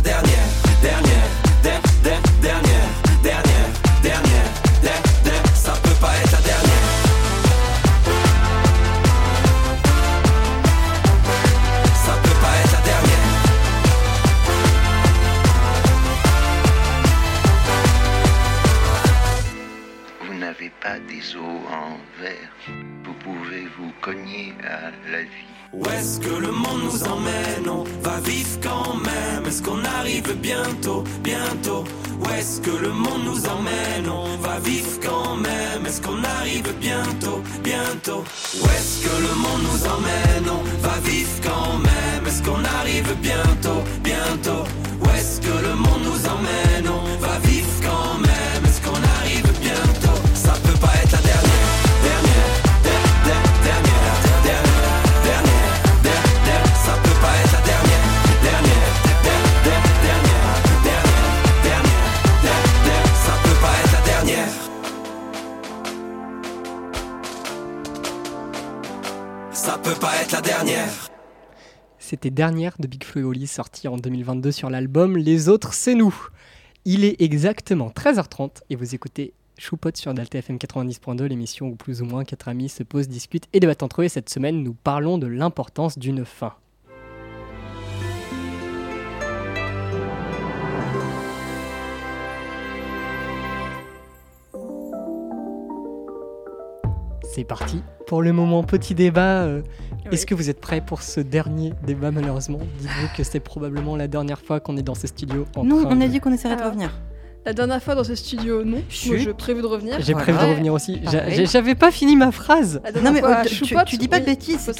S18: Où est-ce que le monde nous emmène On va vivre quand même. Est-ce qu'on arrive bientôt, bientôt Où est-ce que le monde nous emmène On va vivre quand même. Est-ce qu'on arrive bientôt, bientôt Où est-ce que le monde nous emmène On va vivre quand même. Est-ce qu'on arrive bientôt, bientôt Où est-ce que le monde nous emmène On va vivre peut pas être la dernière.
S1: C'était Dernière de Big Flo et Oli, sorti en 2022 sur l'album Les Autres, c'est nous. Il est exactement 13h30 et vous écoutez Choupot sur Delta FM 90.2, l'émission où plus ou moins quatre amis se posent, discutent et débattent entre eux. Et cette semaine, nous parlons de l'importance d'une fin. C'est parti pour le moment petit débat. euh, Est-ce que vous êtes prêts pour ce dernier débat malheureusement? Dites-vous que c'est probablement la dernière fois qu'on est dans ce studio. en
S15: Non,
S1: train
S15: on a
S1: de-
S15: dit qu'on essaierait de revenir.
S16: La dernière fois dans ce studio, non.
S15: Chut.
S16: Moi, je prévu de revenir.
S1: J'ai prévu de revenir aussi. J'avais pas fini ma phrase.
S15: Non, mais
S16: fois,
S15: oh, tu- dis pas de bêtises,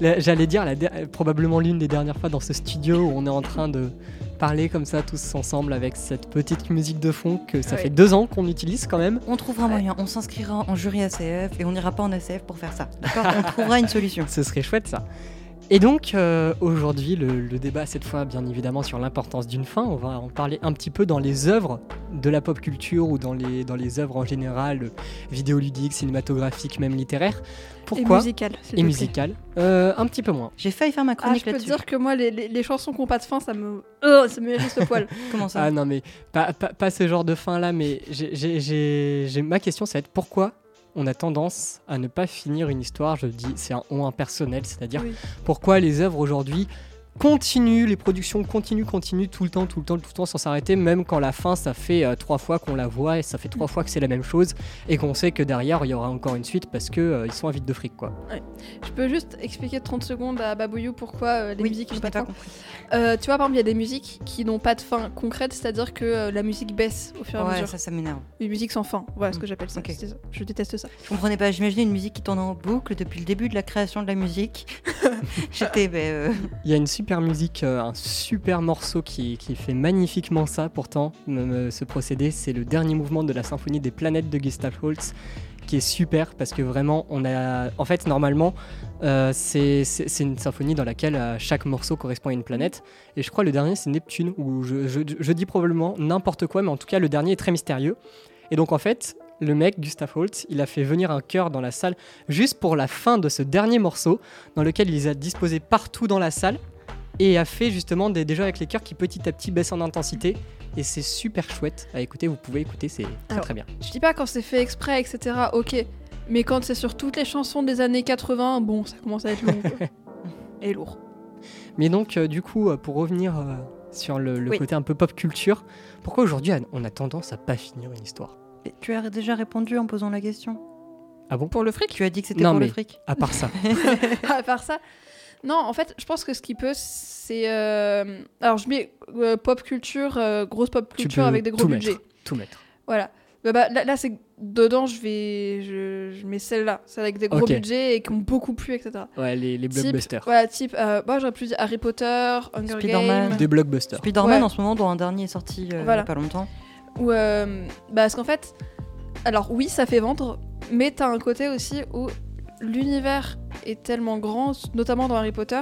S1: J'allais dire la probablement l'une des dernières fois dans ce studio où on est en train de parler comme ça tous ensemble avec cette petite musique de fond que ça
S16: Ouais.
S1: fait deux ans qu'on utilise quand même.
S15: On trouvera un moyen, on s'inscrira en jury ACF et on n'ira pas en ACF pour faire ça. D'accord On trouvera une solution.
S1: Ce serait chouette ça. Et donc euh, aujourd'hui le, le débat cette fois bien évidemment sur l'importance d'une fin. On va en parler un petit peu dans les œuvres de la pop culture ou dans les, dans les œuvres en général, euh, vidéoludiques, cinématographiques, même littéraires. Pourquoi
S16: musicales, s'il
S1: Et
S16: plaît.
S1: musicales. Euh, un petit peu moins.
S15: J'ai failli faire ma
S16: Ah,
S15: chronique
S16: je peux te dire que moi, les, les- les chansons qui n'ont pas de fin, ça me. Oh, ça me hérisse le poil.
S15: Comment ça
S1: Ah non, mais pas, pas, pas ce genre de fin là, mais j'ai- j'ai- j'ai j'ai- ma question, ça va être pourquoi on a tendance à ne pas finir une histoire Je dis, c'est un on impersonnel, c'est-à-dire
S16: Oui.
S1: pourquoi les œuvres aujourd'hui continuent, les productions continuent, continuent tout le temps, tout le temps, tout le temps sans s'arrêter, même quand la fin, ça fait euh, trois fois qu'on la voit et ça fait trois fois que c'est la même chose et qu'on sait que derrière, il y aura encore une suite parce que euh, ils sont avides de fric, quoi.
S16: Ouais. Je peux juste expliquer 30 secondes à Babouillou pourquoi euh, les
S15: Oui,
S16: musiques
S15: je
S16: n'ont pas
S15: n'ai
S16: de
S15: pas
S16: fin.
S15: compris.
S16: Euh, tu vois, par exemple, il y a des musiques qui n'ont pas de fin concrète, c'est-à-dire que euh, la musique baisse au fur et à
S15: Ouais,
S16: mesure.
S15: ça, ça m'énerve.
S16: Une musique sans fin, voilà ce que j'appelle ça.
S15: Ok.
S16: c'est ça. Je déteste ça.
S15: Je comprenais pas, j'imaginais une musique qui tourne en boucle depuis le début de la création de la musique. J'étais. ben, euh,
S1: Il y a une super musique, euh, un super morceau qui, qui fait magnifiquement ça pourtant, me- me- ce procédé. C'est le dernier mouvement de la symphonie des planètes de Gustav Holst qui est super parce que vraiment on a... En fait normalement euh, c'est une symphonie dans laquelle euh, chaque morceau correspond à une planète et je crois le dernier c'est Neptune ou je, je- je dis probablement n'importe quoi mais en tout cas le dernier est très mystérieux. Et donc en fait le mec, Gustav Holst, il a fait venir un chœur dans la salle juste pour la fin de ce dernier morceau dans lequel il les a disposés partout dans la salle et a fait justement des, des jeux avec les cœurs qui petit à petit baissent en intensité et c'est super chouette à écouter, vous pouvez écouter, c'est très
S16: Alors,
S1: très bien.
S16: Je dis pas quand c'est fait exprès, etc. Ok. Mais quand c'est sur toutes les chansons des années 80, bon, ça commence à être long. Et lourd.
S1: Mais donc euh, du coup, euh, pour revenir euh, sur le, le
S16: Oui.
S1: côté un peu pop culture, pourquoi aujourd'hui on a tendance à pas finir une histoire?
S15: Et Tu as déjà répondu en posant la question.
S1: Ah bon?
S16: Pour le fric?
S15: Tu as dit que c'était pour
S1: mais
S15: le fric.
S1: à part ça.
S16: à part ça? Non, en fait, je pense que ce qui peut, c'est. euh, Alors, je mets euh, pop culture, euh, grosse pop
S1: Tu
S16: culture
S1: peux
S16: avec des gros
S1: tout
S16: budgets.
S1: mettre, tout mettre.
S16: Voilà. Bah, bah, là, là, c'est dedans, je vais, je, je mets celle-là, celle avec des gros
S1: Ok.
S16: budgets et qui ont beaucoup plu, etc.
S1: Ouais, les, les
S16: Type-
S1: blockbusters.
S16: voilà, type, euh, moi j'aurais pu dire Harry Potter, Hunger
S15: Spider-Man.
S16: Games.
S1: Des blockbusters.
S15: Spider-Man
S16: Ouais.
S15: en ce moment, dont un dernier est sorti euh, il y a pas longtemps.
S16: Ou euh, bah, parce qu'en fait, alors oui, ça fait vendre, mais t'as un côté aussi où l'univers est tellement grand, notamment dans Harry Potter,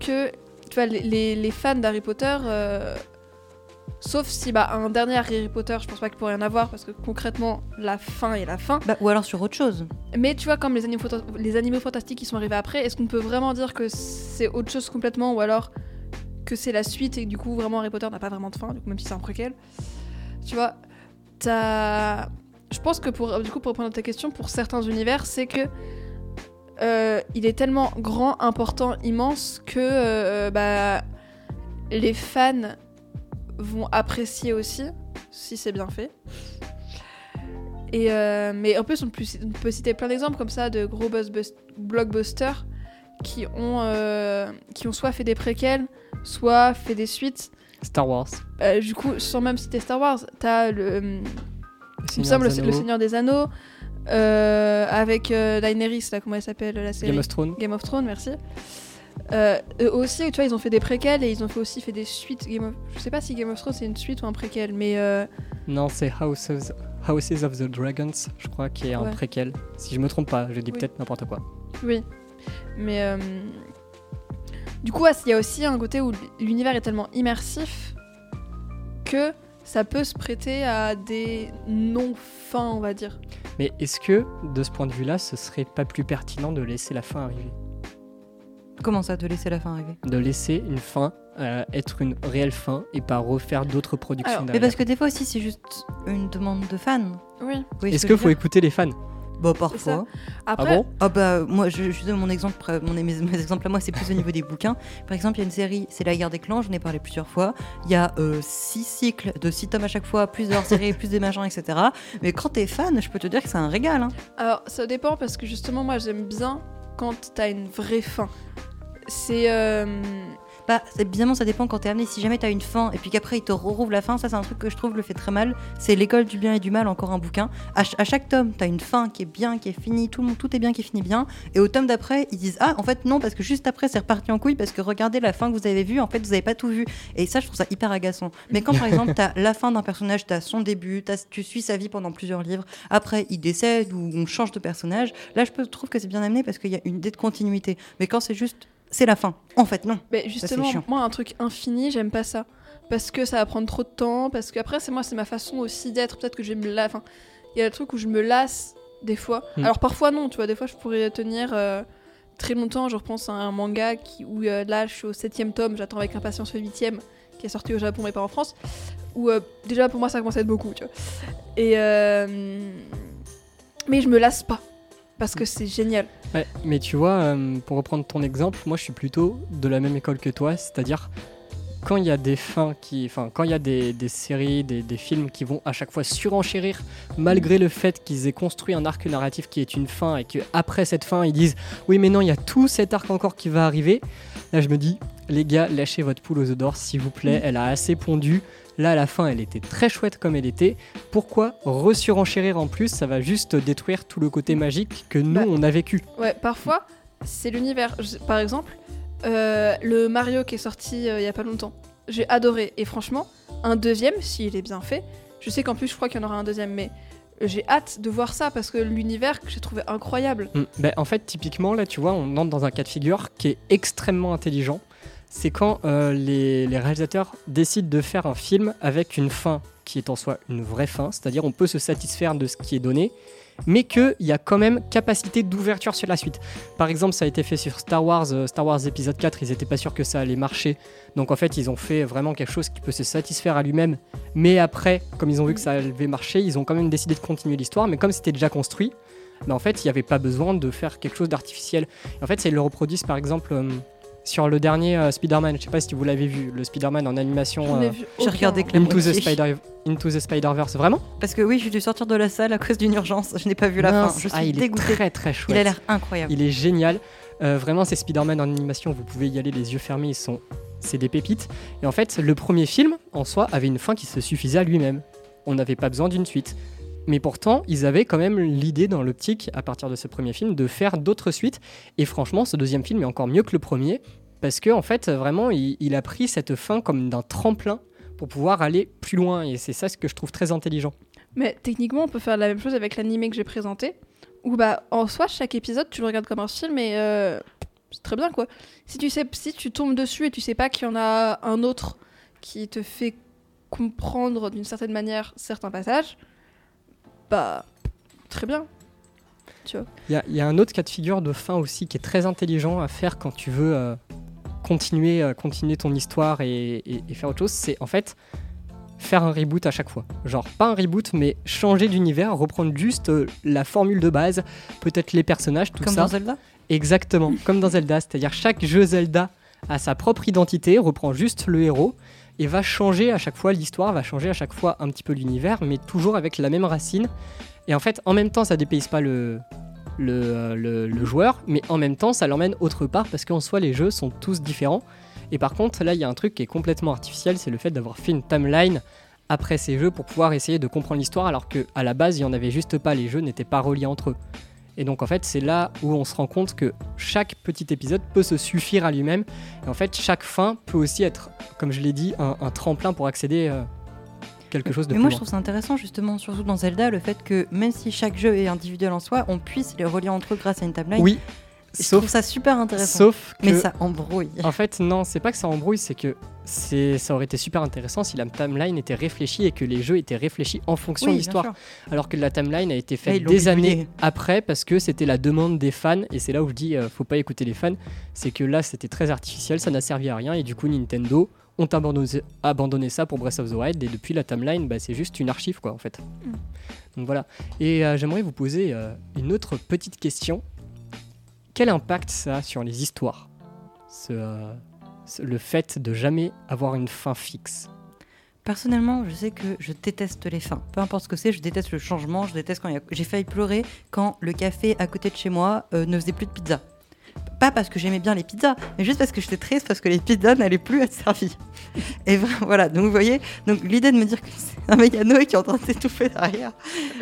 S16: que tu vois, les, les- fans d'Harry Potter, euh, sauf si bah, un dernier Harry Potter, je pense pas qu'il pourrait y en avoir, parce que concrètement, la fin est la fin.
S15: Bah, ou alors sur autre chose.
S16: Mais tu vois, comme les animaux, les animaux fantastiques qui sont arrivés après, est-ce qu'on peut vraiment dire que c'est autre chose complètement, ou alors que c'est la suite et que du coup, vraiment, Harry Potter n'a pas vraiment de fin, même si c'est un préquel? Tu vois, t'as. Je pense que pour, du coup, pour répondre à ta question, pour certains univers, c'est que. Euh, il est tellement grand, important, immense que euh, bah, les fans vont apprécier aussi, si c'est bien fait. Et euh, mais en plus, on peut, citer plein d'exemples comme ça de gros blockbusters qui ont, euh, qui ont soit fait des préquels, soit fait des suites.
S1: Star Wars.
S16: Euh, du coup, sans même citer Star Wars, t'as le. euh, il me semble le. Seigneur des Anneaux, euh, avec euh, Daenerys, là, comment elle s'appelle la série
S1: Game of Thrones.
S16: Game of Thrones, merci. Euh, eux aussi, tu vois, ils ont fait des préquels et ils ont fait aussi fait des suites. Game of... Je sais pas si Game of Thrones c'est une suite ou un préquel, mais
S1: Non, c'est Houses, Houses of the Dragons, je crois, qui est un préquel. Si je me trompe pas, je dis
S16: Oui.
S1: peut-être n'importe quoi.
S16: oui. Mais du coup, il y a aussi un côté où l'univers est tellement immersif que ça peut se prêter à des non-fins, on va dire.
S1: Mais est-ce que, de ce point de vue-là, ce serait pas plus pertinent de laisser la fin arriver?
S15: Comment ça, de laisser la fin arriver?
S1: De laisser une fin euh, être une réelle fin et pas refaire d'autres productions
S15: Alors, mais parce que des fois aussi, c'est juste une demande de fans.
S16: Oui.
S1: Est-ce qu'il faut écouter les fans?
S15: Bah parfois.
S16: Après-
S1: Ah bon?
S15: Ah bah moi je, je donne mon exemple, mon, mes, mes exemples à moi c'est plus au niveau des bouquins. Par exemple il y a une série, c'est La guerre des clans, j'en ai parlé plusieurs fois. Il y a euh, six cycles de six tomes à chaque fois, plusieurs séries, plus des machins, etc. Mais quand t'es fan, je peux te dire que c'est un régal. hein.
S16: Alors, ça dépend parce que justement, moi, j'aime bien quand t'as une vraie fin. C'est. euh,
S15: Bah, évidemment, ça dépend quand t'es amené. Si jamais t'as une fin et puis qu'après il te rouvre la fin, ça c'est un truc que je trouve le fait très mal. C'est l'école du bien et du mal, encore un bouquin. À, ch- à chaque tome, t'as une fin qui est bien, qui est finie, tout, tout est bien, qui finit bien. Et au tome d'après, ils disent Ah, en fait, non, parce que juste après, c'est reparti en couille parce que regardez la fin que vous avez vue, en fait, vous avez pas tout vu. Et ça, je trouve ça hyper agaçant. Mais quand par exemple, t'as la fin d'un personnage, t'as son début, tu suis sa vie pendant plusieurs livres, après il décède ou on change de personnage, là, je trouve que c'est bien amené parce qu'il y a une idée de continuité. Mais quand c'est juste. C'est la fin. En fait, non.
S16: Mais justement, moi, un truc infini, j'aime pas ça. Parce que ça va prendre trop de temps. Parce que après, c'est moi, c'est ma façon aussi d'être. Peut-être que je vais me la. Enfin, il y a le truc où je me lasse des fois.
S15: Hmm.
S1: Mm.
S16: Alors parfois non, tu vois. Des fois, je pourrais tenir euh, très longtemps. Je repense à un manga qui, où euh, là, je suis au septième tome. J'attends avec impatience le huitième, qui est sorti au Japon mais pas en France. Où euh, déjà pour moi, ça commence à être beaucoup, tu vois. Et euh, mais je me lasse pas parce que c'est génial.
S1: Ouais, mais tu vois, euh, pour reprendre ton exemple, moi je suis plutôt de la même école que toi, c'est-à-dire quand il y a des fins qui. Enfin, quand il y a des, des séries, des, des films qui vont à chaque fois surenchérir, malgré le fait qu'ils aient construit un arc narratif qui est une fin et qu'après cette fin ils disent oui, mais non, il y a tout cet arc encore qui va arriver. Là, je me dis, les gars, lâchez votre poule aux œufs d'or, s'il vous plaît, elle a assez pondu. Là, à la fin, elle était très chouette comme elle était. Pourquoi resurenchérir en plus? Ça va juste détruire tout le côté magique que nous,
S16: Bah,
S1: on a vécu.
S16: Ouais, parfois, c'est l'univers. Par exemple, euh, le Mario qui est sorti euh, il y a pas longtemps. J'ai adoré. Et franchement, un deuxième, s'il est bien fait, je sais qu'en plus, je crois qu'il y en aura un deuxième, mais j'ai hâte de voir ça parce que l'univers que j'ai trouvé incroyable.
S1: Mm. Ben, en fait, typiquement, là, tu vois, on entre dans un cas de figure qui est extrêmement intelligent. C'est quand euh, les, réalisateurs décident de faire un film avec une fin qui est en soi une vraie fin, c'est-à-dire on peut se satisfaire de ce qui est donné, mais qu'il y a quand même capacité d'ouverture sur la suite. Par exemple, ça a été fait sur Star Wars, euh, Star Wars épisode 4, ils n'étaient pas sûrs que ça allait marcher. Donc en fait, ils ont fait vraiment quelque chose qui peut se satisfaire à lui-même. Mais après, comme ils ont vu que ça allait marcher, ils ont quand même décidé de continuer l'histoire. Mais comme c'était déjà construit, mais en fait, il n'y avait pas besoin de faire quelque chose d'artificiel. En fait, c'est ils le reproduisent par exemple euh, sur le dernier euh, Spider-Man. Je sais pas si vous l'avez vu, le Spider-Man en animation.
S15: J'en ai
S1: euh,
S15: J'ai regardé
S1: Into the. Spider Into the Spider-Verse. Vraiment?
S15: Parce que oui, j'ai dû sortir de la salle à cause d'une urgence. Je n'ai pas vu la
S1: Mince.
S15: fin. Je suis
S1: ah, il
S15: dégoûtée.
S1: est très très chouette.
S15: Il a l'air incroyable.
S1: Il est génial. Euh, vraiment, c'est Spider-Man en animation. Vous pouvez y aller les yeux fermés. Ils sont, c'est des pépites. Et en fait, le premier film en soi avait une fin qui se suffisait à lui-même. On n'avait pas besoin d'une suite. Mais pourtant, ils avaient quand même l'idée dans l'optique, à partir de ce premier film, de faire d'autres suites. Et franchement, ce deuxième film est encore mieux que le premier, parce que en fait, vraiment, il, a pris cette fin comme d'un tremplin pour pouvoir aller plus loin. Et c'est ça ce que je trouve très intelligent.
S16: Mais techniquement, on peut faire la même chose avec l'animé que j'ai présenté. Où bah, en soi, chaque épisode, tu le regardes comme un film et euh, c'est très bien quoi. Si tu sais, si tu tombes dessus et tu sais pas qu'il y en a un autre qui te fait comprendre d'une certaine manière certains passages, bah très bien.
S1: Il y, a- il y a un autre cas de figure de fin aussi qui est très intelligent à faire quand tu veux euh, continuer, euh, continuer ton histoire et, et- et faire autre chose. C'est en fait faire un reboot à chaque fois. Genre, pas un reboot, mais changer d'univers, reprendre juste euh, la formule de base, peut-être les personnages, tout
S15: Comme
S1: ça.
S15: dans Zelda
S1: Exactement, comme dans Zelda. C'est-à-dire chaque jeu Zelda a sa propre identité, reprend juste le héros et va changer à chaque fois l'histoire, va changer à chaque fois un petit peu l'univers, mais toujours avec la même racine. Et en fait, en même temps, ça dépayse pas euh, le- joueur, mais en même temps, ça l'emmène autre part parce qu'en soi, les jeux sont tous différents. Et par contre, là, il y a un truc qui est complètement artificiel, c'est le fait d'avoir fait une timeline après ces jeux pour pouvoir essayer de comprendre l'histoire, alors que à la base, il y en avait juste pas. Les jeux n'étaient pas reliés entre eux. Et donc en fait, c'est là où on se rend compte que chaque petit épisode peut se suffire à lui-même. Et en fait, chaque fin peut aussi être, comme je l'ai dit, un, un tremplin pour accéder euh, quelque chose de
S15: Mais
S1: plus
S15: moi, je trouve ça intéressant, justement, surtout dans Zelda, le fait que même si chaque jeu est individuel en soi, on puisse les relier entre eux grâce à une timeline.
S1: Oui.
S15: Je
S1: Sauf-
S15: trouve ça super intéressant.
S1: Sauf que...
S15: Mais ça embrouille.
S1: En fait, non, c'est pas que ça embrouille, c'est que c'est, ça aurait été super intéressant si la timeline était réfléchie et que les jeux étaient réfléchis en fonction
S15: Oui,
S1: de l'histoire. Alors que la timeline a été
S15: Là,
S1: faite des années après parce que c'était la demande des fans. Et c'est là où je dis, euh, faut pas écouter les fans. C'est que là, c'était très artificiel, ça n'a servi à rien. Et du coup, Nintendo ont abandonné, abandonné ça pour Breath of the Wild. Et depuis, la timeline, bah, c'est juste une archive, quoi, en fait. Donc voilà. Et euh, j'aimerais vous poser euh, une autre petite question. Quel impact ça a sur les histoires? Euh, Le fait de jamais avoir une fin fixe
S15: Personnellement, je sais que je déteste les fins. Peu importe ce que c'est, je déteste le changement. Je déteste quand j'ai failli pleurer quand le café à côté de chez moi euh, ne faisait plus de pizza. Pas parce que j'aimais bien les pizzas, mais juste parce que j'étais triste parce que les pizzas n'allaient plus être servies. Et voilà, donc vous voyez, donc l'idée de me dire que c'est un Noé qui est en train de s'étouffer derrière,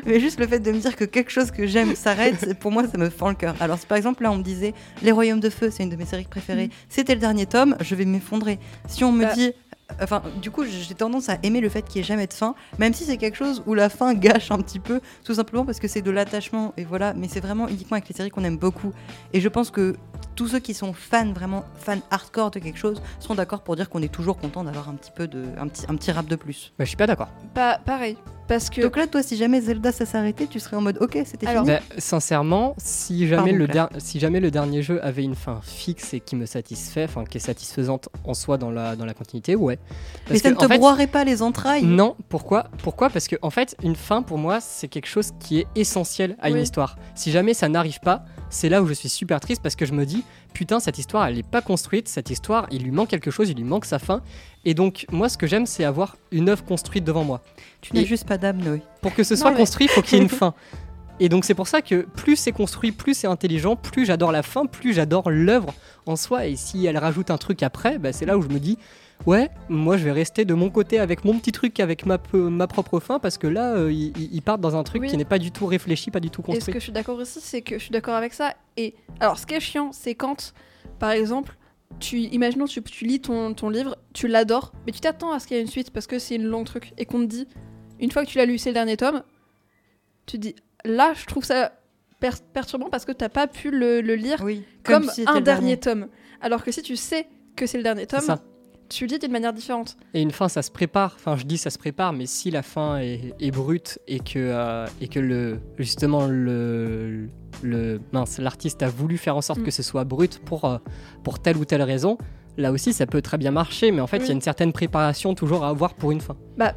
S15: mais juste le fait de me dire que quelque chose que j'aime s'arrête, pour moi ça me fend le cœur. Alors si par exemple là on me disait Les Royaumes de Feu, c'est une de mes séries préférées, c'était le dernier tome, je vais m'effondrer. Si on me
S16: Bah.
S15: dit Enfin, du coup, j'ai tendance à aimer le fait qu'il n'y ait jamais de fin, même si c'est quelque chose où la fin gâche un petit peu, tout simplement parce que c'est de l'attachement, et voilà. Mais c'est vraiment uniquement avec les séries qu'on aime beaucoup. Et je pense que tous ceux qui sont fans, vraiment fans hardcore de quelque chose, seront d'accord pour dire qu'on est toujours content d'avoir un petit peu de, un petit, un petit rap de plus.
S1: Bah, je suis pas d'accord.
S16: Pas pareil. Parce que.
S15: Donc là, toi, si jamais Zelda ça s'arrêtait, tu serais en mode ok, c'était
S16: Alors-
S15: fini.
S1: Bah, sincèrement, si jamais,
S15: Pardon,
S1: le der- si jamais le dernier jeu avait une fin fixe et qui me satisfait, enfin qui est satisfaisante en soi dans la, dans la continuité, ouais.
S15: Mais ça ne
S1: en
S15: te
S1: fait-
S15: broierait pas les entrailles.
S1: Non, pourquoi Pourquoi? Parce que en fait, une fin pour moi, c'est quelque chose qui est essentiel à une histoire. Si jamais ça n'arrive pas, c'est là où je suis super triste parce que je me dis, putain, cette histoire, elle n'est pas construite. Cette histoire, il lui manque quelque chose, il lui manque sa fin. Et donc, moi, ce que j'aime, c'est avoir une œuvre construite devant moi.
S15: Tu n'as
S1: Et
S15: juste pas d'âme, Noé.
S1: Pour que ce
S15: Non,
S1: soit
S15: mais-
S1: construit, il faut qu'il y ait une fin. Et donc c'est pour ça que plus c'est construit, plus c'est intelligent, plus j'adore la fin, plus j'adore l'œuvre en soi. Et si elle rajoute un truc après, bah, c'est là où je me dis, ouais, moi je vais rester de mon côté avec mon petit truc, avec ma, ma propre fin, parce que là, euh, ils, ils partent dans un truc
S16: Oui.
S1: qui n'est pas du tout réfléchi, pas du tout
S16: Et ce
S1: construit.
S16: que je suis d'accord aussi, c'est que je suis d'accord avec ça. Et alors, ce qui est chiant, c'est quand, par exemple, tu, imaginons, tu, tu lis ton, ton livre, tu l'adores, mais tu t'attends à ce qu'il y ait une suite parce que c'est une longue truc et qu'on te dit, une fois que tu l'as lu, c'est le dernier tome, tu te dis, là, je trouve ça per- perturbant parce que t'as pas pu le, le lire
S15: comme
S16: comme,
S15: si c'était
S16: un dernier
S15: dernier.
S16: tome. Alors que si tu sais que c'est le dernier tome. Tu le lis d'une manière différente.
S1: Et une fin, ça se prépare. Enfin, je dis ça se prépare, mais si la fin est, est brute et que, euh, et que le, justement le, le mince, l'artiste a voulu faire en sorte
S16: Mm.
S1: que ce soit brut pour, euh, pour telle ou telle raison, là aussi ça peut très bien marcher, mais en fait il y a une certaine préparation toujours à avoir pour une fin.
S16: Bah,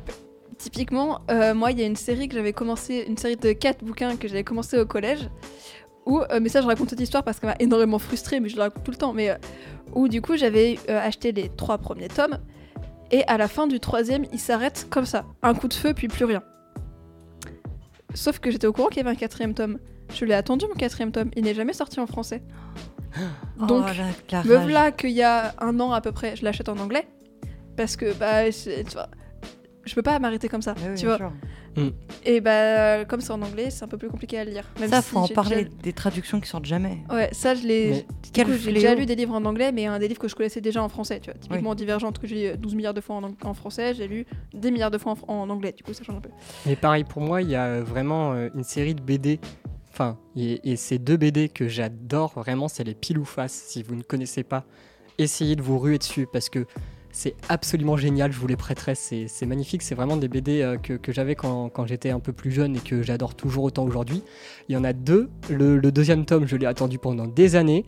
S16: typiquement, euh, moi, il y a une série que j'avais commencé, une série de quatre bouquins que j'avais commencé au collège, où, euh, mais ça, je raconte cette histoire parce qu'elle m'a énormément frustrée, mais je la raconte tout le temps, mais euh, où du coup, j'avais euh, acheté les trois premiers tomes, et à la fin du troisième, il s'arrête comme ça, un coup de feu, puis plus rien. Sauf que j'étais au courant qu'il y avait un quatrième tome. Je l'ai attendu, mon quatrième tome. Il n'est jamais sorti en français. Donc,
S15: Oh, la- la
S16: me voilà qu'il y a un an à peu près, je l'achète en anglais. Parce que, bah, tu vois, je peux pas m'arrêter comme ça,
S15: oui,
S16: tu vois.
S15: sûr.
S1: Mm.
S16: Et bah, comme c'est en anglais, c'est un peu plus compliqué à lire. Même
S15: ça,
S16: si
S15: faut en parler
S16: déjà-
S15: des traductions qui sortent jamais.
S16: Ouais, ça, je l'ai. J'ai déjà lu des livres en anglais, mais un des livres que je connaissais déjà en français, tu vois. Typiquement Divergente, que j'ai lu 12 milliards de fois en, ang- en français, j'ai lu des milliards de fois en anglais, du coup, ça change un peu.
S1: Mais pareil pour moi, il y a euh, vraiment euh, une série de BD. Enfin, et, et ces deux BD que j'adore vraiment, c'est les pile ou face. Si vous ne connaissez pas, essayez de vous ruer dessus parce que c'est absolument génial. Je vous les prêterai. C'est magnifique. C'est vraiment des BD euh, que, que j'avais quand, j'étais un peu plus jeune et que j'adore toujours autant aujourd'hui. Il y en a deux. Le, le deuxième tome, je l'ai attendu pendant des années.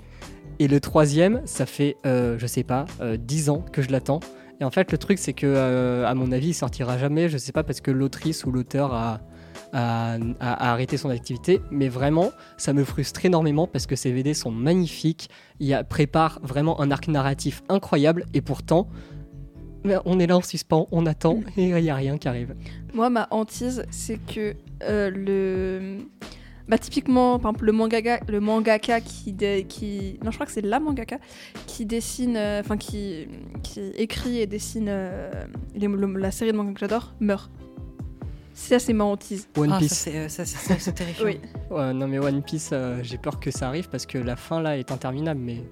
S1: Et le troisième, ça fait, euh, je sais pas, euh, 10 ans que je l'attends. Et en fait, le truc, c'est que, euh, à mon avis, il sortira jamais. Je sais pas parce que l'autrice ou l'auteur a, a, a- a arrêté son activité. Mais vraiment, ça me frustre énormément parce que ces BD sont magnifiques. Il prépare vraiment un arc narratif incroyable. Et pourtant, on est là en suspens, on attend et il n'y a rien qui arrive.
S16: Moi, ma hantise, c'est que euh, le. Bah typiquement, par exemple, le mangaka, le mangaka qui, dé- qui, non, je crois que c'est la mangaka qui dessine, euh, enfin qui, qui écrit et dessine euh, les- le- la série de manga que j'adore, meurt. Ça, c'est ma hantise.
S1: One
S15: Ah, ça,
S1: Piece.
S15: c'est, euh, ça, c'est- ça, c'est terrifiant.
S16: Oui.
S1: Ouais, non mais One Piece, euh, j'ai peur que ça arrive parce que la fin là est interminable, mais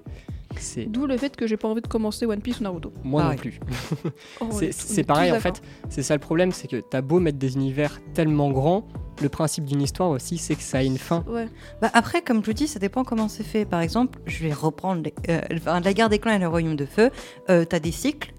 S1: c'est
S16: D'où le fait que j'ai pas envie de commencer One Piece ou Naruto.
S1: moi non plus.
S16: Oh,
S1: c'est pareil en fait. C'est ça le problème, c'est que t'as beau mettre des univers tellement grands, le principe d'une histoire aussi, c'est que ça a une fin.
S16: Ouais.
S15: Bah après, comme je vous dis, ça dépend comment c'est fait. Par exemple, je vais reprendre les- euh, la guerre des clans et le royaume de feu. Euh, T'as des cycles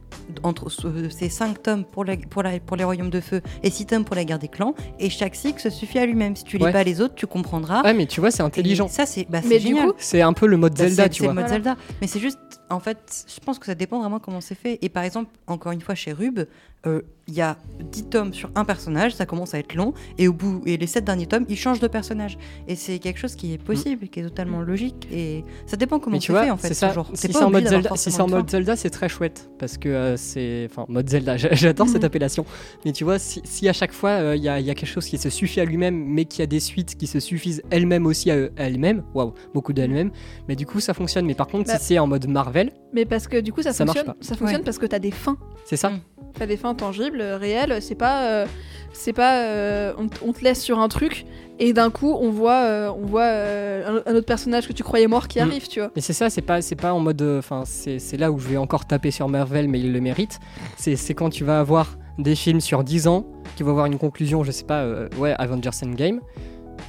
S15: entre ces 5 tomes pour, la, pour, la- pour les royaumes de feu et 6 tomes pour la guerre des clans. Et chaque cycle se suffit à lui-même. Si tu lis
S1: Ouais.
S15: pas les autres, tu comprendras.
S1: Ouais, mais tu vois, c'est intelligent.
S15: Et ça, c'est bah,
S16: Mais
S15: c'est
S16: du
S15: génial.
S16: coup-
S1: C'est un peu le mode
S15: Bah,
S1: Zelda,
S15: c'est-
S1: tu
S15: c'est
S1: vois.
S15: le mode
S16: Voilà.
S15: Zelda. Mais c'est juste, en fait, je pense que ça dépend vraiment comment c'est fait. Et par exemple, encore une fois, chez Rub, euh, il y a 10 tomes sur un personnage, ça commence à être long, et au bout, et les 7 derniers tomes, ils changent de personnage. Et c'est quelque chose qui est possible, qui est totalement logique. Et ça dépend comment
S1: tu vois,
S15: fait, en fait.
S1: ça.
S15: genre.
S1: Si c'est en mode Zelda, si c'est en mode Zelda, c'est très chouette parce que euh, c'est, enfin, mode Zelda. j'a- J'adore cette
S15: Mhm.
S1: appellation. Mais tu vois, si, si à chaque fois euh, il y, a, il y a quelque chose qui se suffit à lui-même, mais qui a des suites qui se suffisent elles-mêmes aussi à, elles-mêmes, waouh, beaucoup d'elles-mêmes. Mais du coup, ça fonctionne. Mais par contre,
S16: Bah-
S1: si c'est en mode Marvel,
S16: Mais parce que du coup, ça,
S1: Ça marche
S16: fonctionne.
S1: pas.
S16: Ça fonctionne
S15: Ouais.
S16: parce que t'as des fins.
S1: c'est ça.
S16: T'as des fins tangibles, euh, réelles. C'est pas, euh, c'est pas, euh, on, te laisse sur un truc et d'un coup on voit, euh, on voit euh, un, un autre personnage que tu croyais mort qui
S1: Mm.
S16: arrive, tu vois.
S1: Mais c'est ça, c'est pas, c'est pas en mode. Enfin, c'est c'est là où je vais encore taper sur Marvel, mais il le mérite. C'est c'est quand tu vas avoir des films sur 10 ans, qui vont avoir une conclusion, je sais pas, euh, ouais, Avengers Endgame.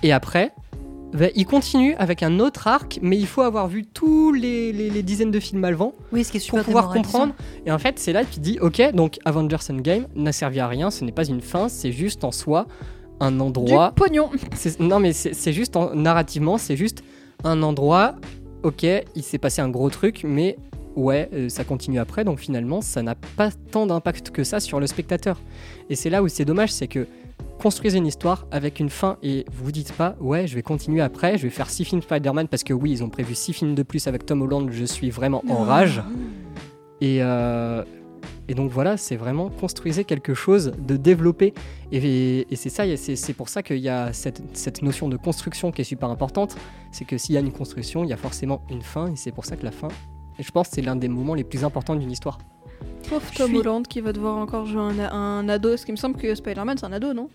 S1: Et après, bah, il continue avec un autre arc, mais il faut avoir vu tous les, les- les dizaines de films avant
S15: Oui, ce qui est
S1: pour pouvoir comprendre. Et en fait, c'est là que tu dis, ok, donc Avengers Endgame n'a servi à rien, ce n'est pas une fin, c'est juste en soi un
S16: Du
S1: endroit.
S16: pognon.
S1: Non, mais c'est c'est juste en- narrativement, c'est juste un endroit. Ok, il s'est passé un gros truc, mais ouais, euh, ça continue après. Donc finalement, ça n'a pas tant d'impact que ça sur le spectateur. Et c'est là où c'est dommage, c'est que construisez une histoire avec une fin et vous vous dites pas, ouais, je vais continuer après, je vais faire six films Spider-Man parce que oui, ils ont prévu six films de plus avec Tom Holland. Je suis vraiment en rage. Et, euh, et donc voilà, c'est vraiment construisez quelque chose de développé. Et, et c'est ça, c'est c'est pour ça qu'il y a cette, cette notion de construction qui est super importante. C'est que s'il y a une construction, il y a forcément une fin. Et c'est pour ça que la fin, et je pense que c'est l'un des moments les plus importants d'une histoire.
S16: Pauvre Tom
S1: suis-
S16: Holland qui va devoir encore jouer un, un ado. Ce qui me semble que Spider-Man c'est un ado, non?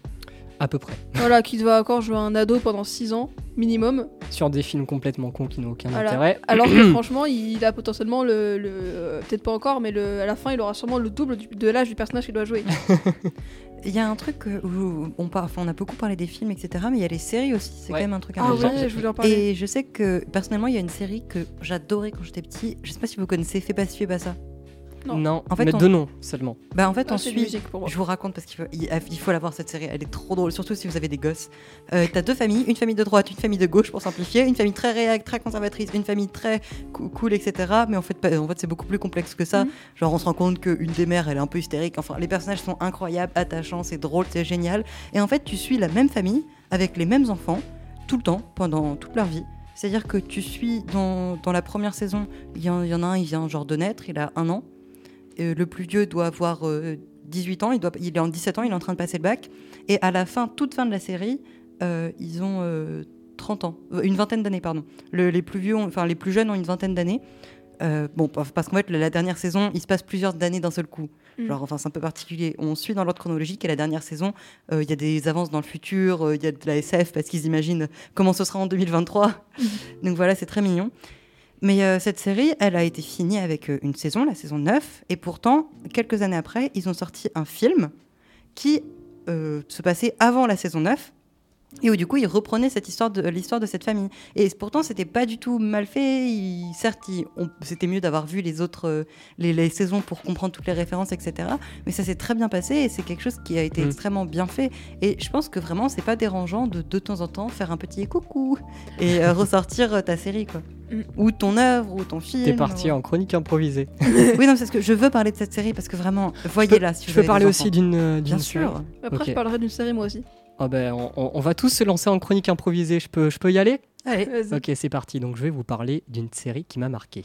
S1: À peu près.
S16: Voilà, qui doit encore jouer un ado pendant 6 ans minimum.
S1: Sur des films complètement cons qui n'ont aucun
S16: Voilà.
S1: intérêt.
S16: Alors que franchement, il a potentiellement le, le- peut-être pas encore, mais le, à la fin, il aura sûrement le double du- de l'âge du personnage qu'il doit jouer.
S15: Il y a un truc où on, par- enfin, on a beaucoup parlé des films, etc. Mais il y a les séries aussi. C'est
S1: Ouais.
S15: quand même un truc
S16: Ah
S15: important.
S16: ouais, je voulais en parler.
S15: Et je sais que personnellement, il y a une série que j'adorais quand j'étais petit. Je sais pas si vous connaissez Fais pas ci, fais pas ça.
S16: Non.
S15: En fait,
S1: mais
S15: on-
S1: de nom seulement.
S15: Bah en fait,
S16: Ah,
S15: on
S16: c'est
S15: suit.
S16: logique pour moi.
S15: Je vous raconte parce qu'il faut, il, il faut la voir cette série. Elle est trop drôle, surtout si vous avez des gosses. Euh, T'as deux familles, une famille de droite, une famille de gauche pour simplifier, une famille très réac, très conservatrice, une famille très cool, etc. Mais en fait, en fait, c'est beaucoup plus complexe que ça.
S16: Mhm.
S15: Genre, on se rend compte qu'une des mères, elle est un peu hystérique. Enfin, les personnages sont incroyables, attachants, c'est drôle, c'est génial. Et en fait, tu suis la même famille avec les mêmes enfants tout le temps, pendant toute leur vie. C'est-à-dire que tu suis dans, dans la première saison, il y, y en a un, il vient genre de naître, il a un an. Euh, le plus vieux doit avoir euh, 18 ans, il, doit, il est en 17 ans, il est en train de passer le bac. Et à la fin, toute fin de la série, euh, ils ont euh, 30 ans, Euh, une vingtaine d'années, pardon. Le- les, plus vieux ont- enfin, les plus jeunes ont une vingtaine d'années. Euh, bon, pa- parce qu'en fait, la dernière saison, il se passe plusieurs années d'un seul coup.
S16: Mm.
S15: Genre, enfin, c'est un peu particulier. On suit dans l'ordre chronologique et la dernière saison, euh, il y a des avances dans le futur, euh, il y a de la SF parce qu'ils imaginent comment ce sera en 2023. Donc voilà, c'est très mignon. Mais euh, cette série, elle a été finie avec euh, une saison, la saison 9, et pourtant, quelques années après, ils ont sorti un film qui euh, se passait avant la saison 9, et où du coup, ils reprenaient cette histoire de l'histoire de cette famille. Et pourtant, c'était pas du tout mal fait. Il- certes, il- on- c'était mieux d'avoir vu les autres euh, les, les saisons pour comprendre toutes les références, etc. Mais ça s'est très bien passé et c'est quelque chose qui a été
S1: Mm.
S15: extrêmement bien fait. Et je pense que vraiment, c'est pas dérangeant de de temps en temps faire un petit coucou et euh, ressortir euh, ta série, quoi.
S16: Mm.
S15: Ou ton œuvre, ou ton film.
S1: T'es parti
S15: ou-
S1: en chronique improvisée.
S15: oui, non, c'est parce que je veux parler de cette série parce que vraiment, voyez-la. Si
S1: je
S15: vous
S1: peux
S15: avez
S1: parler
S15: des
S1: aussi d'une
S15: Bien sûr.
S16: Après, je parlerai d'une série moi aussi.
S1: Ben, on, on- on va tous se lancer en chronique improvisée. Je peux, je peux y aller?
S15: Allez.
S16: Vas-y.
S1: Ok, c'est parti. Donc, je vais vous parler d'une série qui m'a marqué.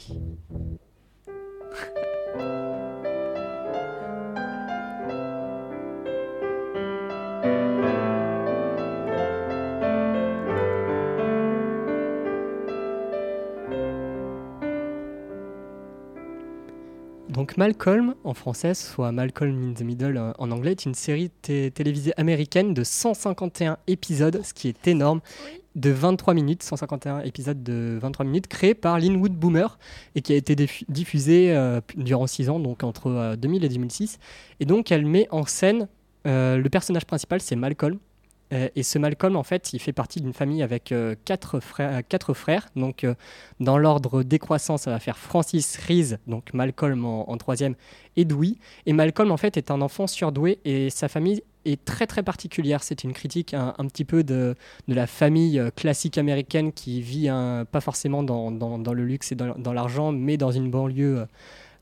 S1: Donc Malcolm en français, soit Malcolm in the Middle euh, en anglais, est une série té- télévisée américaine de 151 épisodes, ce qui est énorme, de 23 minutes, 151 épisodes de 23 minutes, créée par Linwood Boomer et qui a été diffu- diffusée euh, durant 6 ans, donc entre euh, 2000 et 2006. Et donc elle met en scène euh, le personnage principal, c'est Malcolm. Euh, et ce Malcolm, en fait, il fait partie d'une famille avec euh, quatre, frères, quatre frères. Donc, euh, dans l'ordre décroissant, ça va faire Francis Reese, donc Malcolm en, troisième, et Dewey. Et Malcolm, en fait, est un enfant surdoué et sa famille est très très particulière. C'est une critique un, petit peu de, la famille euh, classique américaine qui vit pas forcément dans, le luxe et dans, l'argent, mais dans une banlieue. euh,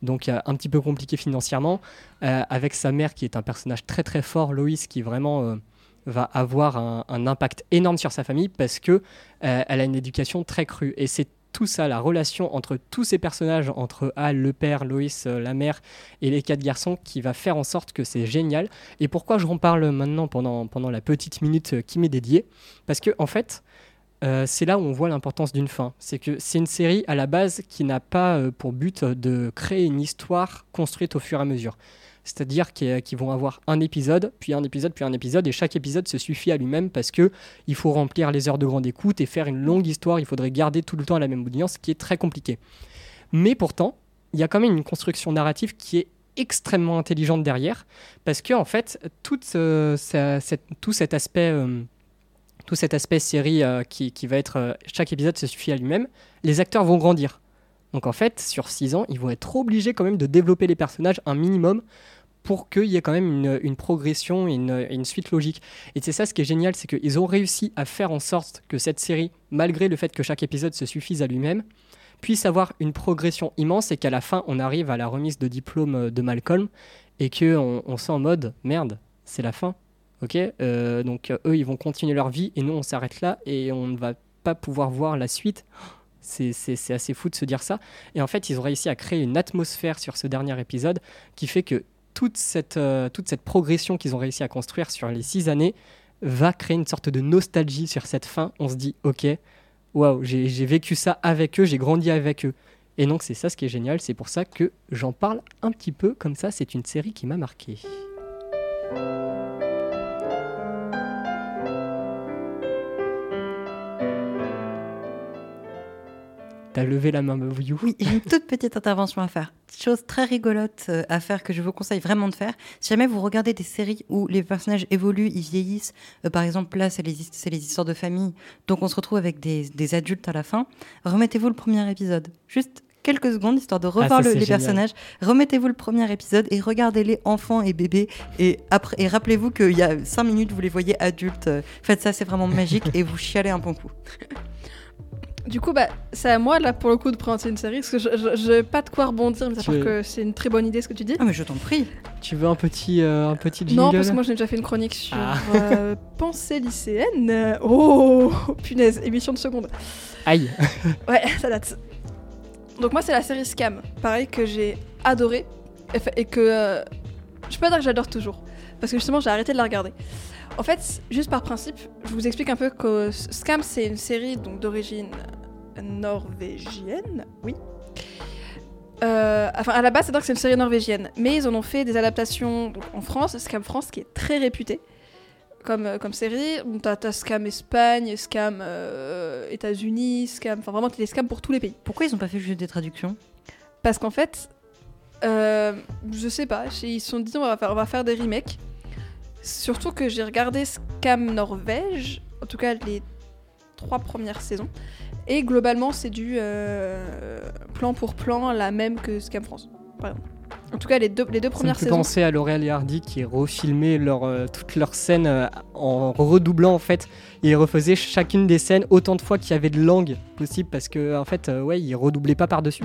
S1: donc euh, un petit peu compliqué financièrement, euh, avec sa mère qui est un personnage très très fort, Loïs, qui vraiment euh, va avoir un, impact énorme sur sa famille parce que euh, elle a une éducation très crue. Et c'est tout ça, la relation entre tous ces personnages, entre Al, le père, Loïs, euh, la mère et les quatre garçons, qui va faire en sorte que c'est génial. Et pourquoi je parle maintenant pendant, pendant la petite minute euh, qui m'est dédiée? Parce que en fait, c'est là où on voit l'importance d'une fin. C'est que c'est une série à la base qui n'a pas pour but de créer une histoire construite au fur et à mesure. C'est-à-dire qu'ils vont avoir un épisode, puis un épisode, puis un épisode, et chaque épisode se suffit à lui-même parce que il faut remplir les heures de grande écoute et faire une longue histoire. Il faudrait garder tout le temps la même audience, ce qui est très compliqué. Mais pourtant, il y a quand même une construction narrative qui est extrêmement intelligente derrière, parce que en fait, euh, tout cet aspect euh, tout cet aspect série euh, qui, qui va être chaque épisode se suffit à lui-même, les acteurs vont grandir. Donc en fait, sur 6 ans, ils vont être obligés quand même de développer les personnages un minimum pour qu'il y ait quand même une, progression une, une suite logique. Et c'est ça ce qui est génial, c'est qu'ils ont réussi à faire en sorte que cette série, malgré le fait que chaque épisode se suffise à lui-même, puisse avoir une progression immense et qu'à la fin, on arrive à la remise de diplôme euh, de Malcolm et qu'on on sent en mode merde, c'est la fin. Ok, Euh, donc euh, eux ils vont continuer leur vie et nous on s'arrête là et on ne va pas pouvoir voir la suite. C'est assez fou de se dire ça. Et en fait, ils ont réussi à créer une atmosphère sur ce dernier épisode qui fait que toute cette, euh, toute cette progression qu'ils ont réussi à construire sur les six années va créer une sorte de nostalgie sur cette fin. On se dit, ok, waouh, j'ai vécu ça avec eux, j'ai grandi avec eux. Et donc c'est ça ce qui est génial, c'est pour ça que j'en parle un petit peu comme ça, c'est une série qui m'a marqué. T'as levé la main, Vouillou
S15: Oui, j'ai une toute petite intervention à faire. Chose très rigolote euh, à faire que je vous conseille vraiment de faire. Si jamais vous regardez des séries où les personnages évoluent, ils vieillissent, euh, par exemple là c'est les, histoires de famille, donc on se retrouve avec des, des adultes à la fin, remettez-vous le premier épisode. Juste quelques secondes histoire de revoir
S1: ça,
S15: le-
S1: c'est
S15: les
S1: génial.
S15: personnages. Remettez-vous le premier épisode et regardez-les enfants et bébés. Et, après, et rappelez-vous qu'il y a cinq minutes vous les voyez adultes. Euh, Faites ça, c'est vraiment magique et vous chialez un bon coup.
S16: Du coup, bah, c'est à moi, là, pour le coup, de présenter une série, parce que je j'ai pas de quoi rebondir, mais
S1: Tu
S16: part que c'est une très bonne idée ce que tu dis.
S15: Ah, mais je t'en prie.
S1: Tu veux un petit, euh, un petit jingle
S16: Non, parce que moi, j'ai déjà fait une chronique sur
S1: Ah.
S16: euh, pensée lycéenne. Oh, punaise, émission de seconde.
S1: Aïe
S16: Ouais, ça date. Donc moi, c'est la série Scam, pareil, que j'ai adoré, et que euh, je peux pas dire que j'adore toujours, parce que justement, j'ai arrêté de la regarder. En fait, juste par principe, je vous explique un peu que Scam, c'est une série donc d'origine norvégienne, oui. Euh, enfin, à la base, c'est dire que c'est une série norvégienne, mais ils en ont fait des adaptations donc, en France, Scam France, qui est très réputé comme, euh, comme série. Donc, T'as t'as Scam Espagne, Scam euh, États-Unis, Scam. Enfin, vraiment, t'as des scams pour tous les pays.
S15: Pourquoi ils ont pas fait juste des traductions?
S16: Parce qu'en fait, euh, je sais pas, ils se sont dit on va faire, on va faire des remakes. Surtout que j'ai regardé Scam Norvège, en tout cas les trois premières saisons. Et globalement, c'est du euh, plan pour plan, la même que Scam France, par exemple. En tout cas, les deux, les deux premières saisons.
S1: penser à L'Oréal et Hardy qui refilmaient leur, euh, toutes leurs scènes euh, en redoublant en fait. Ils refaisaient chacune des scènes autant de fois qu'il y avait de langue possible parce que en fait, euh, ouais, ils redoublaient pas par-dessus.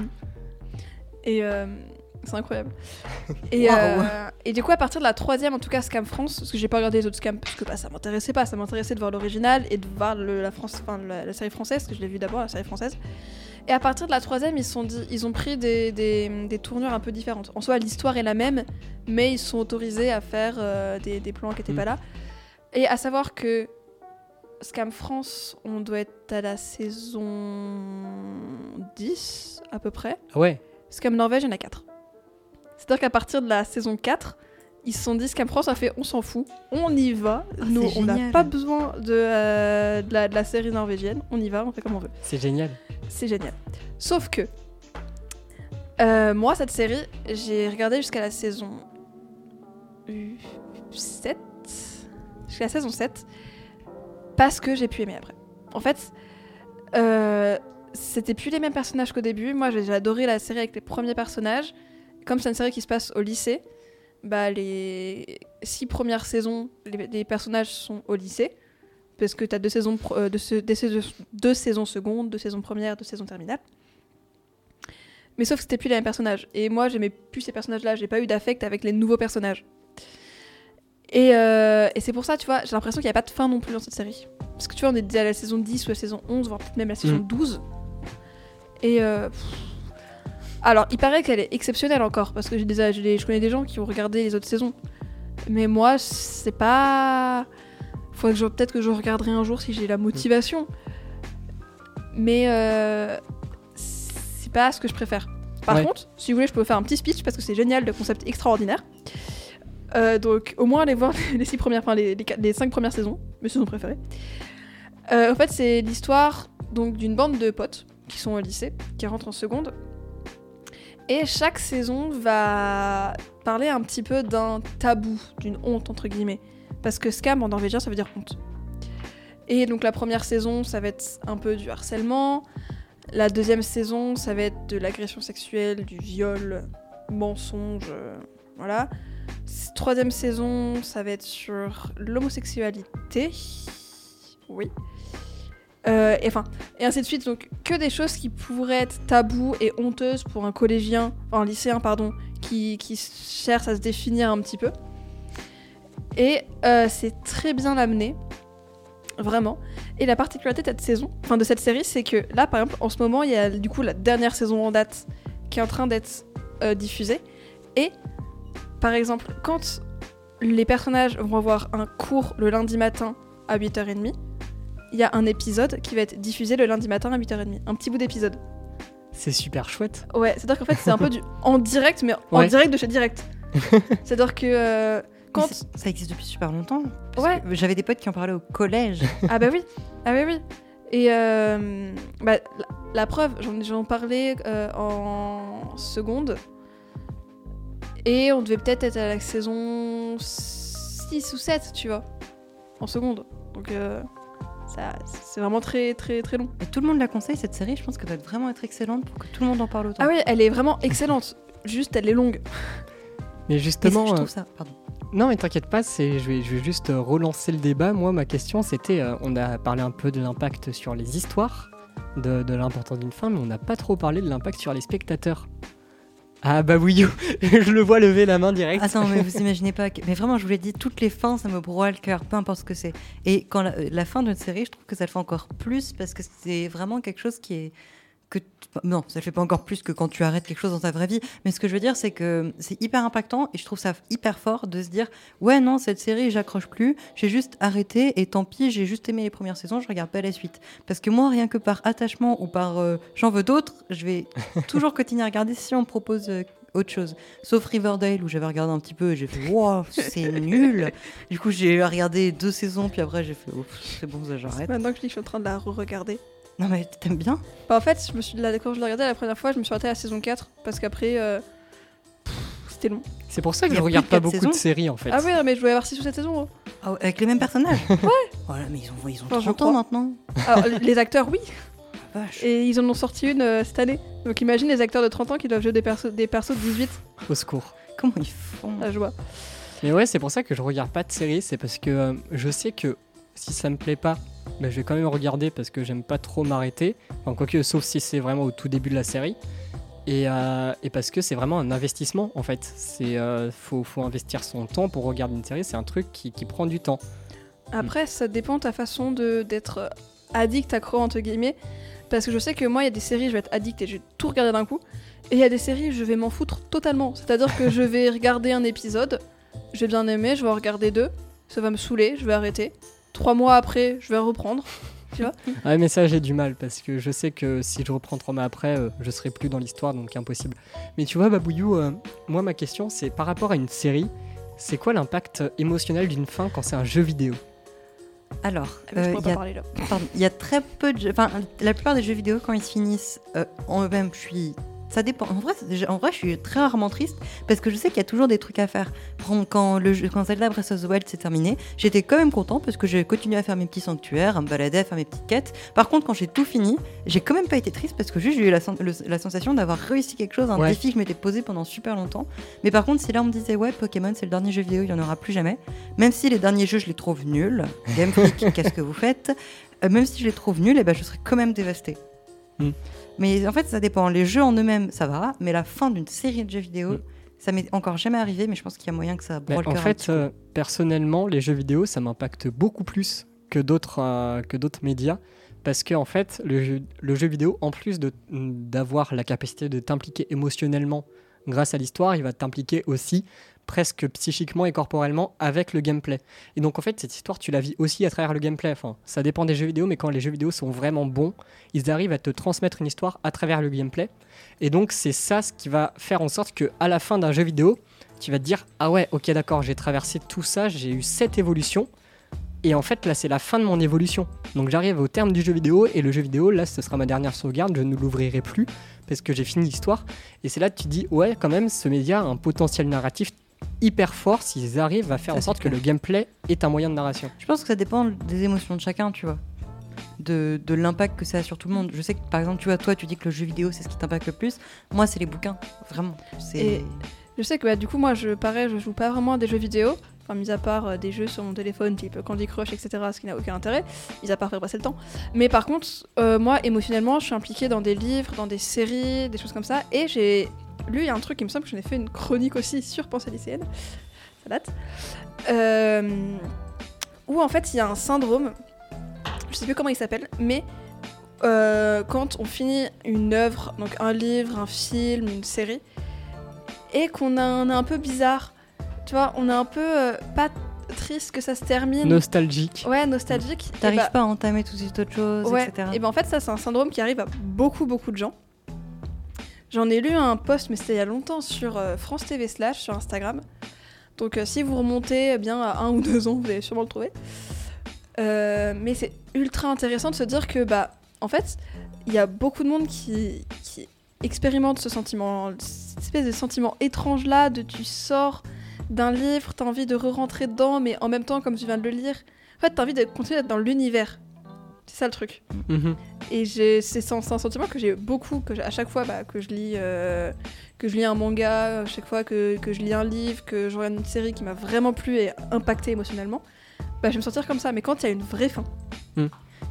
S16: Et euh, c'est incroyable. Et, euh, et du coup, à partir de la troisième, en tout cas, Scam France, parce que j'ai pas regardé les autres scams, parce que bah, ça m'intéressait pas, ça m'intéressait de voir l'original et de voir le- la, France, enfin, la, la série française, parce que je l'ai vu d'abord, la série française. Et à partir de la troisième, ils, sont dit, ils ont pris des, des, des tournures un peu différentes. En soi, l'histoire est la même, mais ils sont autorisés à faire euh, des, des plans qui n'étaient
S1: Mm.
S16: pas là. Et à savoir que Scam France, on doit être à la saison 10 à peu près.
S1: Ouais.
S16: Scam Norvège, il y en a 4. C'est-à-dire qu'à partir de la saison 4, ils se sont dit Scam France a fait on s'en fout, on y va. Nous,
S15: c'est
S16: on n'a pas besoin de, euh, de, la, de la série norvégienne, on y va, on fait comme on veut.
S1: C'est génial.
S16: C'est génial. Sauf que, euh, moi, cette série, j'ai regardé jusqu'à la saison 7. Jusqu'à la saison 7. Parce que j'ai pu aimer après. En fait, euh, c'était plus les mêmes personnages qu'au début. Moi, j'ai adoré la série avec les premiers personnages. Comme c'est une série qui se passe au lycée, bah, les six premières saisons, les, les personnages sont au lycée. Parce que tu as deux saisons, euh, deux, saisons- deux saisons secondes, deux saisons premières, deux saisons terminales. Mais sauf que c'était plus les mêmes personnages. Et moi, j'aimais plus ces personnages-là. J'ai pas eu d'affect avec les nouveaux personnages. Et, euh, et c'est pour ça, tu vois, j'ai l'impression qu'il n'y a pas de fin non plus dans cette série. Parce que tu vois, on est déjà à la saison 10 ou la saison 11, voire peut-être même la saison
S1: Mm.
S16: 12. Et. euh, pff. Alors, il paraît qu'elle est exceptionnelle encore, parce que j'ai des, je connais des gens qui ont regardé les autres saisons. Mais moi, c'est pas. Faudrait que je- peut-être que je regarderai un jour si j'ai la motivation. Mais euh, c'est pas ce que je préfère. Par
S1: Ouais.
S16: contre, si vous voulez, je peux vous faire un petit speech parce que c'est génial, le concept extraordinaire. Euh, donc, au moins, allez voir les six premières, enfin, les, les, quatre- les cinq premières saisons, mes saisons préférées. Euh, en fait, c'est l'histoire donc d'une bande de potes qui sont au lycée, qui rentrent en seconde. Et chaque saison va parler un petit peu d'un tabou, d'une honte entre guillemets, parce que scam en norvégien ça veut dire honte. Et donc la première saison, ça va être un peu du harcèlement. La deuxième saison, ça va être de l'agression sexuelle, du viol, mensonge, euh, voilà. Troisième saison, ça va être sur l'homosexualité. Oui. Euh, et enfin, et ainsi de suite. Donc, que des choses qui pourraient être tabous et honteuses pour un collégien, enfin, un lycéen, pardon, qui, qui cherche à se définir un petit peu. Et euh, c'est très bien amené. Vraiment. Et la particularité de cette saison, enfin de cette série, c'est que là, par exemple, en ce moment, il y a du coup la dernière saison en date qui est en train d'être euh, diffusée. Et, par exemple, quand les personnages vont avoir un cours le lundi matin à 8h30, il y a un épisode qui va être diffusé le lundi matin à 8h30. Un petit bout d'épisode.
S1: C'est super chouette.
S16: Ouais, c'est-à-dire qu'en fait, c'est un peu du en direct, mais en
S1: Ouais.
S16: direct de chez direct. c'est-à-dire que euh, quand.
S15: Ça- existe depuis super longtemps.
S16: Ouais.
S15: J'avais des potes qui en parlaient au collège.
S16: Ah bah oui, ah bah oui. Et euh, bah, la, la preuve, j'en parlais euh, en seconde. Et on devait peut-être être à la saison 6 ou 7, tu vois. En seconde. Donc euh, c'est vraiment très très très long.
S15: Et tout le monde la conseille cette série. Je pense qu'elle doit vraiment être excellente pour que tout le monde en parle autant.
S16: Ah oui, elle est vraiment excellente. Juste, elle est longue.
S1: Mais justement.
S15: je
S1: euh,
S15: trouve ça. Pardon.
S1: Non, mais t'inquiète pas, c'est, je, vais, je vais juste euh, relancer le débat. Moi, ma question, c'était euh, on a parlé un peu de l'impact sur les histoires, de, de l'importance d'une fin, mais on n'a pas trop parlé de l'impact sur les spectateurs. Ah bah oui, je le vois lever la main direct.
S15: Attends, mais vous imaginez pas. Que... Mais vraiment, je vous l'ai dit, toutes les fins, ça me broie le cœur, peu importe ce que c'est. Et quand la, la fin d'une série, je trouve que ça le fait encore plus parce que c'est vraiment quelque chose qui est. Que non, ça le fait pas encore plus que quand tu arrêtes quelque chose dans ta vraie vie. Mais ce que je veux dire, c'est que c'est hyper impactant et je trouve ça hyper fort de se dire ouais, non, cette série, j'accroche plus, j'ai juste arrêté et tant pis, j'ai juste aimé les premières saisons, je regarde pas la suite. Parce que moi, rien que par attachement ou par euh, j'en veux d'autres, je vais toujours continuer à regarder si on me propose euh, autre chose. Sauf Riverdale où j'avais regardé un petit peu et j'ai fait wow, c'est nul. Du coup, j'ai regardé deux saisons, puis après, j'ai fait c'est bon, ça j'arrête.
S16: Maintenant que je dis que je suis en train de la re-regarder.
S15: Non, mais t'aimes bien
S16: Bah, en fait, je me suis, là, quand je l'ai regardé la première fois, je me suis arrêtée à la saison 4 parce qu'après, euh, pff, c'était long.
S1: C'est pour ça que
S15: Il y
S1: je
S15: a
S1: regarde
S15: plus de
S1: pas
S15: quatre
S1: beaucoup
S15: saisons
S1: de séries en fait.
S16: Ah ouais, mais je voulais avoir 6 ou 7 saisons. hein.
S15: Ah ouais, Avec les mêmes personnages
S16: Ouais
S15: Voilà, mais ils ont, ils ont
S16: Enfin, je
S15: 30
S16: crois.
S15: ans maintenant.
S16: Alors, les acteurs, oui.
S15: Vache.
S16: Et ils en ont sorti une euh, cette année. Donc imagine les acteurs de 30 ans qui doivent jouer des, persos des persos de 18.
S1: Au secours.
S15: Comment ils font?
S16: Ah, je vois.
S1: Mais ouais, c'est pour ça que je regarde pas de séries, c'est parce que euh, je sais que si ça me plaît pas, bah, je vais quand même regarder parce que j'aime pas trop m'arrêter. Enfin, quoique, sauf si c'est vraiment au tout début de la série. Et, euh, parce que c'est vraiment un investissement en fait. C'est euh, faut, faut investir son temps pour regarder une série, c'est un truc qui, prend du temps.
S16: Après, ça dépend de ta façon d'être euh, addict, accro, entre guillemets. Parce que je sais que moi, il y a des séries, je vais être addict et je vais tout regarder d'un coup. Et il y a des séries, je vais m'en foutre totalement. C'est-à-dire que je vais regarder un épisode, je vais bien aimer, je vais en regarder deux, ça va me saouler, je vais arrêter. Trois mois après, je vais reprendre. tu vois
S1: Ouais, mais ça, j'ai du mal parce que je sais que si je reprends trois mois après, euh, je serai plus dans l'histoire, donc impossible. Mais tu vois, Babouillou, euh, moi, ma question, c'est par rapport à une série, c'est quoi l'impact émotionnel d'une fin quand c'est un jeu vidéo?
S15: Alors,
S16: Ah,
S15: euh, il y a- il y a très peu de jeux. Enfin, la plupart des jeux vidéo, quand ils se finissent euh, en eux-mêmes, je suis. Ça dépend. En vrai, en vrai, je suis très rarement triste parce que je sais qu'il y a toujours des trucs à faire. Quand, le jeu, quand Zelda Breath of the Wild s'est terminé, j'étais quand même content parce que j'ai continué à faire mes petits sanctuaires, à me balader, à faire mes petites quêtes. Par contre, quand j'ai tout fini, j'ai quand même pas été triste parce que juste j'ai eu la, sen- le- la sensation d'avoir réussi quelque chose, un
S1: Ouais.
S15: défi que je m'étais posé pendant super longtemps. Mais par contre, si là on me disait ouais, Pokémon c'est le dernier jeu vidéo, il y en aura plus jamais, même si les derniers jeux je les trouve nuls, Game Freak, qu'est-ce que vous faites? Euh, Même si je les trouve nuls, eh ben, je serais quand même dévastée.
S1: Mm.
S15: Mais en fait, ça dépend. Les jeux en eux-mêmes, ça va, mais la fin d'une série de jeux vidéo, ça m'est encore jamais arrivé, mais je pense qu'il y a moyen que ça
S1: Ben,
S15: broie le
S1: en fait, euh, personnellement, les jeux vidéo, ça m'impacte beaucoup plus que d'autres euh, que d'autres médias. Parce que en fait, le jeu, le jeu vidéo, en plus d'avoir la capacité de t'impliquer émotionnellement grâce à l'histoire, il va t'impliquer aussi presque psychiquement et corporellement avec le gameplay. Et donc en fait, cette histoire, tu la vis aussi à travers le gameplay. Enfin, ça dépend des jeux vidéo, mais quand les jeux vidéo sont vraiment bons, ils arrivent à te transmettre une histoire à travers le gameplay. Et donc c'est ça ce qui va faire en sorte que à la fin d'un jeu vidéo, tu vas te dire ah ouais, ok d'accord, j'ai traversé tout ça, j'ai eu cette évolution. Et en fait, là, c'est la fin de mon évolution. Donc, j'arrive au terme du jeu vidéo, et le jeu vidéo, là, ce sera ma dernière sauvegarde, je ne l'ouvrirai plus, parce que j'ai fini l'histoire. Et c'est là que tu dis, ouais, quand même, ce média a un potentiel narratif hyper fort s'ils arrivent à faire
S15: Ça,
S1: en sorte que le gameplay est un moyen de narration.
S15: Je pense que ça dépend des émotions de chacun, tu vois. De, de l'impact que ça a sur tout le monde. Je sais que par exemple, tu vois, toi, tu dis que le jeu vidéo, c'est ce qui t'impacte le plus. Moi, c'est les bouquins, vraiment.
S16: Et je sais que bah, du coup, moi, je, pareil, je joue pas vraiment à des jeux vidéo. Enfin, mis à part euh, des jeux sur mon téléphone, type Candy Crush, etc., ce qui n'a aucun intérêt, mis à part faire passer le temps. Mais par contre, euh, moi, émotionnellement, je suis impliquée dans des livres, dans des séries, des choses comme ça. Et j'ai lu, il y a un truc, il me semble que j'en ai fait une chronique aussi sur Pensée lycéenne. Ça date. Euh, où en fait, il y a un syndrome, je sais plus comment il s'appelle, mais euh, quand on finit une œuvre, donc un livre, un film, une série, et qu'on a un, un peu bizarre, tu vois, on est un peu euh, pas triste que ça se termine.
S1: Nostalgique.
S16: Ouais, nostalgique. Et
S15: T'arrives
S16: bah-
S15: pas à entamer tout de suite autre chose,
S16: Ouais,
S15: etc.
S16: et ben en fait, ça, c'est un syndrome qui arrive à beaucoup, beaucoup de gens. J'en ai lu un post, mais c'était il y a longtemps, sur euh, France TV Slash, sur Instagram. Donc euh, si vous remontez bien à un ou deux ans, vous allez sûrement le trouver. Euh, mais c'est ultra intéressant de se dire que, bah, en fait, il y a beaucoup de monde qui, qui expérimente ce sentiment, cette espèce de sentiment étrange là, de tu sors d'un livre, t'as envie de re-rentrer dedans, mais en même temps, comme tu viens de le lire, en fait, t'as envie de continuer d'être dans l'univers. C'est ça le truc.
S1: Mhm.
S16: Et j'ai- c'est c'est un sentiment que j'ai beaucoup, que j'ai- à chaque fois bah, que, je lis, euh, que je lis un manga, à chaque fois que, que je lis un livre, que je regarde une série qui m'a vraiment plu et impacté émotionnellement, bah, je vais me sentir comme ça. Mais quand il y a une vraie fin,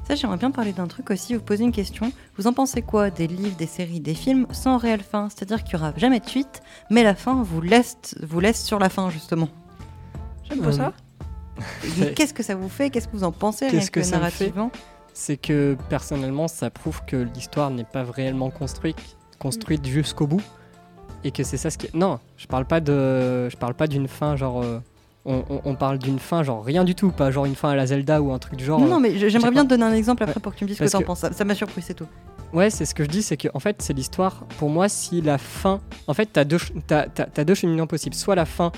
S15: Ça, j'aimerais bien parler d'un truc aussi, vous poser une question. Vous en pensez quoi des livres, des séries, des films sans réelle fin? C'est-à-dire qu'il n'y aura jamais de suite, mais la fin vous laisse, vous laisse sur la fin, justement.
S16: j'aime pas
S1: Euh,
S16: ça.
S15: Mais Qu'est-ce que ça vous fait? Qu'est-ce que vous en pensez rien
S1: que ça
S15: narrativement?
S1: C'est que personnellement, ça prouve que l'histoire n'est pas réellement construite, construite jusqu'au bout, et que c'est ça ce qui. Est... Non, je parle pas de, je parle pas d'une fin genre. euh, On, on- on parle d'une fin genre rien du tout, pas genre une fin à la Zelda ou un truc du genre.
S15: Non, non, mais j'aimerais bien te donner un exemple après
S1: Ouais.
S15: pour que tu me dises ce que t'en
S1: que-
S15: penses. Ça m'a surpris, c'est tout.
S1: Ouais, c'est ce que je dis, c'est que en fait, c'est l'histoire. Pour moi, si la fin. En fait, t'as deux, t'as- t'as deux cheminements possibles. Soit la fin,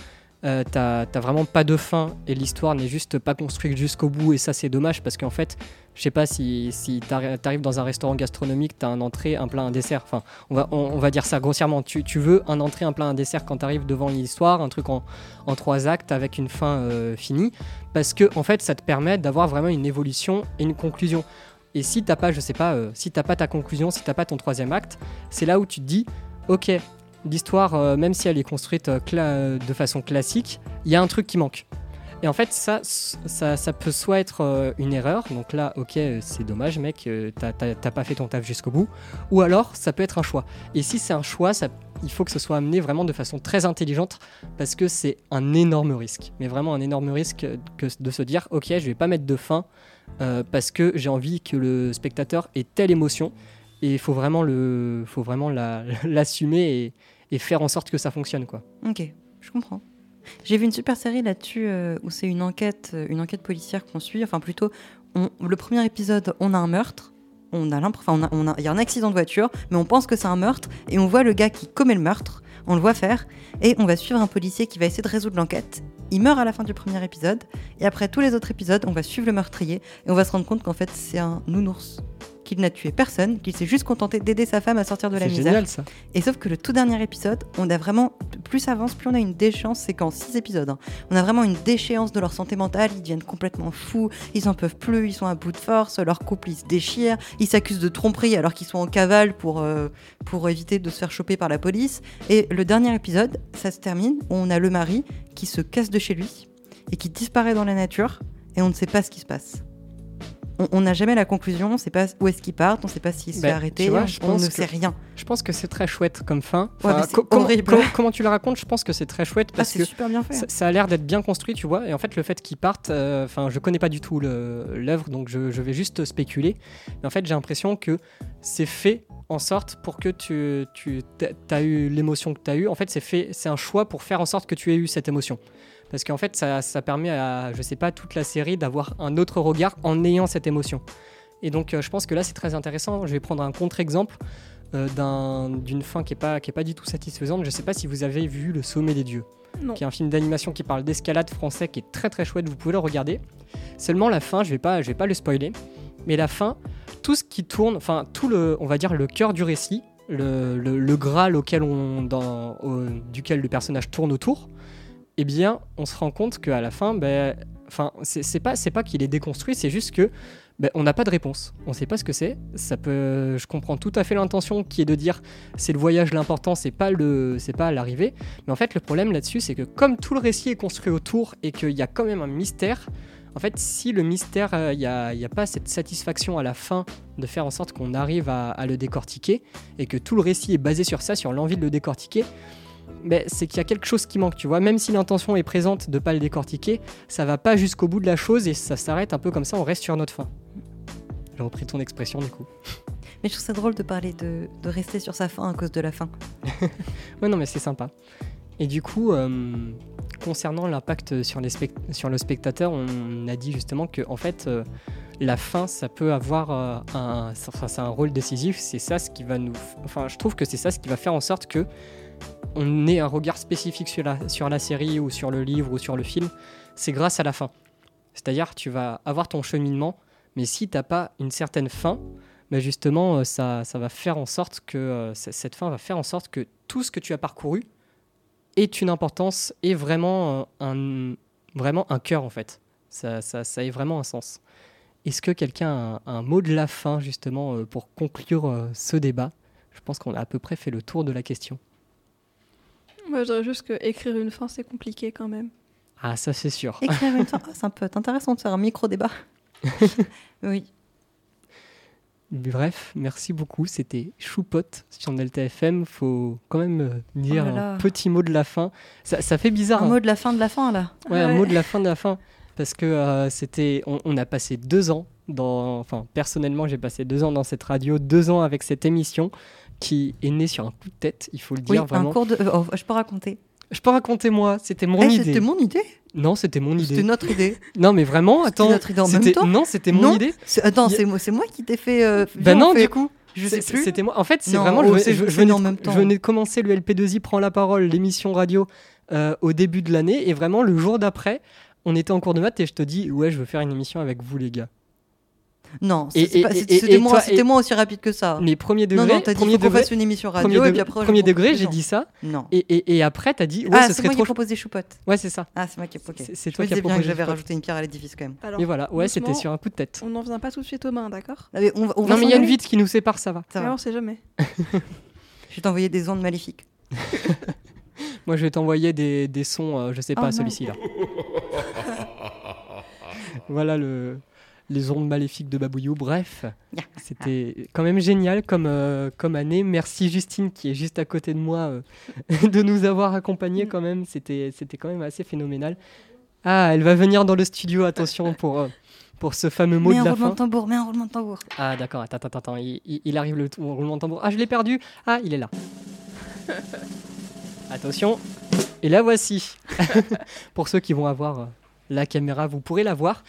S1: euh, t'as, vraiment pas de fin et l'histoire n'est juste pas construite jusqu'au bout, et ça, c'est dommage parce qu'en fait, je sais pas si, si t'arri- t'arrives dans un restaurant gastronomique, t'as un entrée, un plat, un dessert. Enfin, on va, dire ça grossièrement. Tu, veux un entrée, un plat, un dessert quand t'arrives devant une histoire, un truc en, en trois actes avec une fin euh, finie, parce que en fait, ça te permet d'avoir vraiment une évolution et une conclusion. Et si t'as pas, je sais pas, euh, si t'as pas ta conclusion, si t'as pas ton troisième acte, c'est là où tu te dis, ok, l'histoire, euh, même si elle est construite euh, de façon classique, il y a un truc qui manque. Et en fait, ça, peut soit être euh, une erreur, donc là, ok, c'est dommage, mec, t'as- pas fait ton taf jusqu'au bout, ou alors ça peut être un choix. Et si c'est un choix, ça, il faut que ce soit amené vraiment de façon très intelligente, parce que c'est un énorme risque, mais vraiment un énorme risque que de se dire, ok, je vais pas mettre de fin, parce que j'ai envie que le spectateur ait telle émotion, et il faut vraiment l'assumer et, et faire en sorte que ça fonctionne, quoi.
S15: Ok, je comprends. J'ai vu une super série là-dessus euh, où c'est une enquête, euh, une enquête policière qu'on suit, enfin plutôt on- le premier épisode, on a un meurtre. On a enfin, on il y a un accident de voiture, mais on pense que c'est un meurtre et on voit le gars qui commet le meurtre. On le voit faire et on va suivre un policier qui va essayer de résoudre l'enquête. Il meurt à la fin du premier épisode et après tous les autres épisodes, on va suivre le meurtrier et on va se rendre compte qu'en fait c'est un nounours qu'il n'a tué personne, qu'il s'est juste contenté d'aider sa femme à sortir de la
S1: C'est
S15: misère.
S1: génial, ça.
S15: Et sauf que le tout dernier épisode, on a vraiment, plus ça avance, plus on a une déchéance, c'est qu'en 6 épisodes, hein, on a vraiment une déchéance de leur santé mentale, ils deviennent complètement fous, ils en peuvent plus, ils sont à bout de force, leur couple ils se déchirent, ils s'accusent de tromperie alors qu'ils sont en cavale pour, euh, pour éviter de se faire choper par la police. Et le dernier épisode, ça se termine, où on a le mari qui se casse de chez lui et qui disparaît dans la nature et on ne sait pas ce qui se passe. On- n'a jamais la conclusion, on ne sait pas où est-ce qu'ils partent, on ne sait pas s'il se
S1: Bah,
S15: fait arrêter,
S1: tu vois,
S15: on-
S1: je
S15: on
S1: pense
S15: ne
S1: que-
S15: sait rien.
S1: Je pense que c'est très chouette comme fin.
S15: Ouais,
S1: co- comment- tu le racontes Je pense que c'est très chouette
S15: Ah,
S1: parce que
S15: super bien fait.
S1: Ça, ça a l'air d'être bien construit, tu vois. Et en fait, le fait qu'ils partent, euh, enfin, je connais pas du tout l'œuvre, donc je, je vais juste spéculer. Mais en fait, j'ai l'impression que c'est fait en sorte pour que tu, tu as eu l'émotion que tu as eue. En fait, c'est fait, c'est un choix pour faire en sorte que tu aies eu cette émotion. Parce qu'en fait, ça, ça permet à, je sais pas, toute la série d'avoir un autre regard en ayant cette émotion. Et donc, euh, je pense que là, c'est très intéressant. Je vais prendre un contre-exemple euh, d'un- d'une fin qui est pas qui est pas du tout satisfaisante. Je sais pas si vous avez vu Le Sommet des Dieux,
S16: Non.
S1: qui est un film d'animation qui parle d'escalade français, qui est très très chouette. Vous pouvez le regarder. Seulement la fin, je vais pas je vais pas le spoiler, mais la fin, tout ce qui tourne, enfin tout le, on va dire le cœur du récit, le, le, le graal auquel on, dans, au- duquel le personnage tourne autour, eh bien, on se rend compte qu'à la fin, ben, enfin, c'est pas, pas qu'il est déconstruit, c'est juste que ben, on n'a pas de réponse. On sait pas ce que c'est. Ça peut, je comprends tout à fait l'intention qui est de dire c'est le voyage l'important, c'est pas le, c'est pas l'arrivée. Mais en fait, le problème là-dessus, c'est que comme tout le récit est construit autour et qu'il y a quand même un mystère. En fait, si le mystère, euh, il n'y a, a pas cette satisfaction à la fin de faire en sorte qu'on arrive à, à le décortiquer et que tout le récit est basé sur ça, sur l'envie de le décortiquer, ben, c'est qu'il y a quelque chose qui manque, tu vois. Même si l'intention est présente de pas le décortiquer, ça va pas jusqu'au bout de la chose et ça s'arrête un peu comme ça, on reste sur notre fin. J'ai repris ton expression du coup.
S15: Mais je trouve ça drôle de parler de, de rester sur sa fin à cause de la fin.
S1: Ouais, non, mais c'est sympa. Et du coup, euh, concernant l'impact sur, les sur le spectateur, on a dit justement que en fait, euh, la fin, ça peut avoir euh, un, enfin, c'est un rôle décisif. C'est ça ce qui va nous, enfin, je trouve que c'est ça ce qui va faire en sorte que on ait un regard spécifique sur la, série ou sur le livre ou sur le film. C'est grâce à la fin. C'est-à-dire, tu vas avoir ton cheminement, mais si t'as pas une certaine fin, bah justement, euh, ça, va faire en sorte que euh, cette fin va faire en sorte que tout ce que tu as parcouru ait une importance et vraiment euh, un, vraiment un cœur en fait. Ça, ça, ça ait vraiment un sens. Est-ce que quelqu'un a un, mot de la fin justement pour conclure ce débat? Je pense qu'on a à peu près fait le tour de la question.
S16: Moi, je dirais juste que écrire une fin, c'est compliqué quand même.
S1: Ah, ça c'est sûr.
S15: Écrire une fin, ah, ça peut être intéressant de faire un micro-débat. oui.
S1: Bref, merci beaucoup. C'était Choupote sur Delta FM. Faut quand même euh, dire
S15: Oh là là.
S1: un petit mot de la fin. Ça, ça fait bizarre.
S15: Un
S1: hein.
S15: mot de la fin de la fin, là.
S1: Ouais, un mot de la fin de la fin. Parce que euh, c'était, on, on a passé deux ans dans, enfin personnellement j'ai passé deux ans dans cette radio, deux ans avec cette émission qui est née sur un coup de tête, il faut le
S15: Oui,
S1: dire vraiment.
S15: un cours de... oh, je peux raconter.
S1: Je peux raconter moi, c'était mon
S15: Eh,
S1: idée.
S15: C'était mon idée
S1: Non, c'était mon idée.
S15: C'était notre idée.
S1: Non, mais vraiment, attends.
S15: notre idée en même
S1: c'était-
S15: temps
S1: Non, c'était mon
S15: Non,
S1: idée.
S15: Attends, c'est moi, moi qui t'ai fait... euh, on
S1: non,
S15: fait-
S1: du coup.
S15: Je sais plus.
S1: C'était moi. En fait, c'est vraiment.
S15: oh,
S1: je,
S15: c'est-
S1: je-
S15: je
S1: je
S15: venais
S1: venais
S15: en
S1: de-
S15: même temps.
S1: je venais de commencer le LP2I prend la parole, l'émission radio, euh, au début de l'année. Et vraiment, le jour d'après, on était en cours de maths et je te dis, ouais, je veux faire une émission avec vous, les gars.
S15: Non, c'était moi, moi aussi rapide que ça.
S1: Mais premier degré,
S15: non, t'as dit,
S1: premier
S15: faut qu'on
S1: degré,
S15: fasse une émission
S1: premier
S15: et
S1: degré-
S15: puis après, je
S1: premier
S15: propose
S1: degré,
S15: des
S1: j'ai dit ça.
S15: Non.
S1: Et, et, et après, t'as dit, ouais,
S15: ah,
S1: ce
S15: c'est
S1: serait
S15: moi qui
S1: trop.
S15: ai proposé Choupotte.
S1: Ouais, c'est ça.
S15: Ah, c'est moi qui ai ok.
S1: C'est- toi qui as proposé
S15: j'avais rajouté une pierre à l'édifice quand même.
S16: Alors,
S1: Et voilà, ouais, c'était sur un coup de tête.
S16: On n'en vient pas tout de suite aux mains, d'accord
S15: Ah, mais
S1: Non, mais il y a une vitre qui nous sépare, ça va.
S15: Ça
S16: Mais
S15: va.
S16: on sait jamais.
S15: Je vais t'envoyer des ondes maléfiques.
S1: Moi, je vais t'envoyer des, des sons, euh, je sais
S15: Oh
S1: pas, celui-ci là. voilà le, les ondes maléfiques de Babouillou. Bref, c'était quand même génial comme, euh, comme année. Merci Justine qui est juste à côté de moi euh, de nous avoir accompagnés quand même. C'était c'était quand même assez phénoménal. Ah, elle va venir dans le studio, attention pour, euh, pour ce fameux mot
S15: Mets
S1: de
S15: un
S1: la
S15: roulement
S1: fin.
S15: de tambour, mets un roulement de tambour.
S1: Ah d'accord, attends, attends, attends, il, il- il arrive le, le roulement de tambour. Ah, je l'ai perdu. Ah, il est là. Attention. Et la voici. Pour ceux qui vont avoir la caméra, vous pourrez la voir.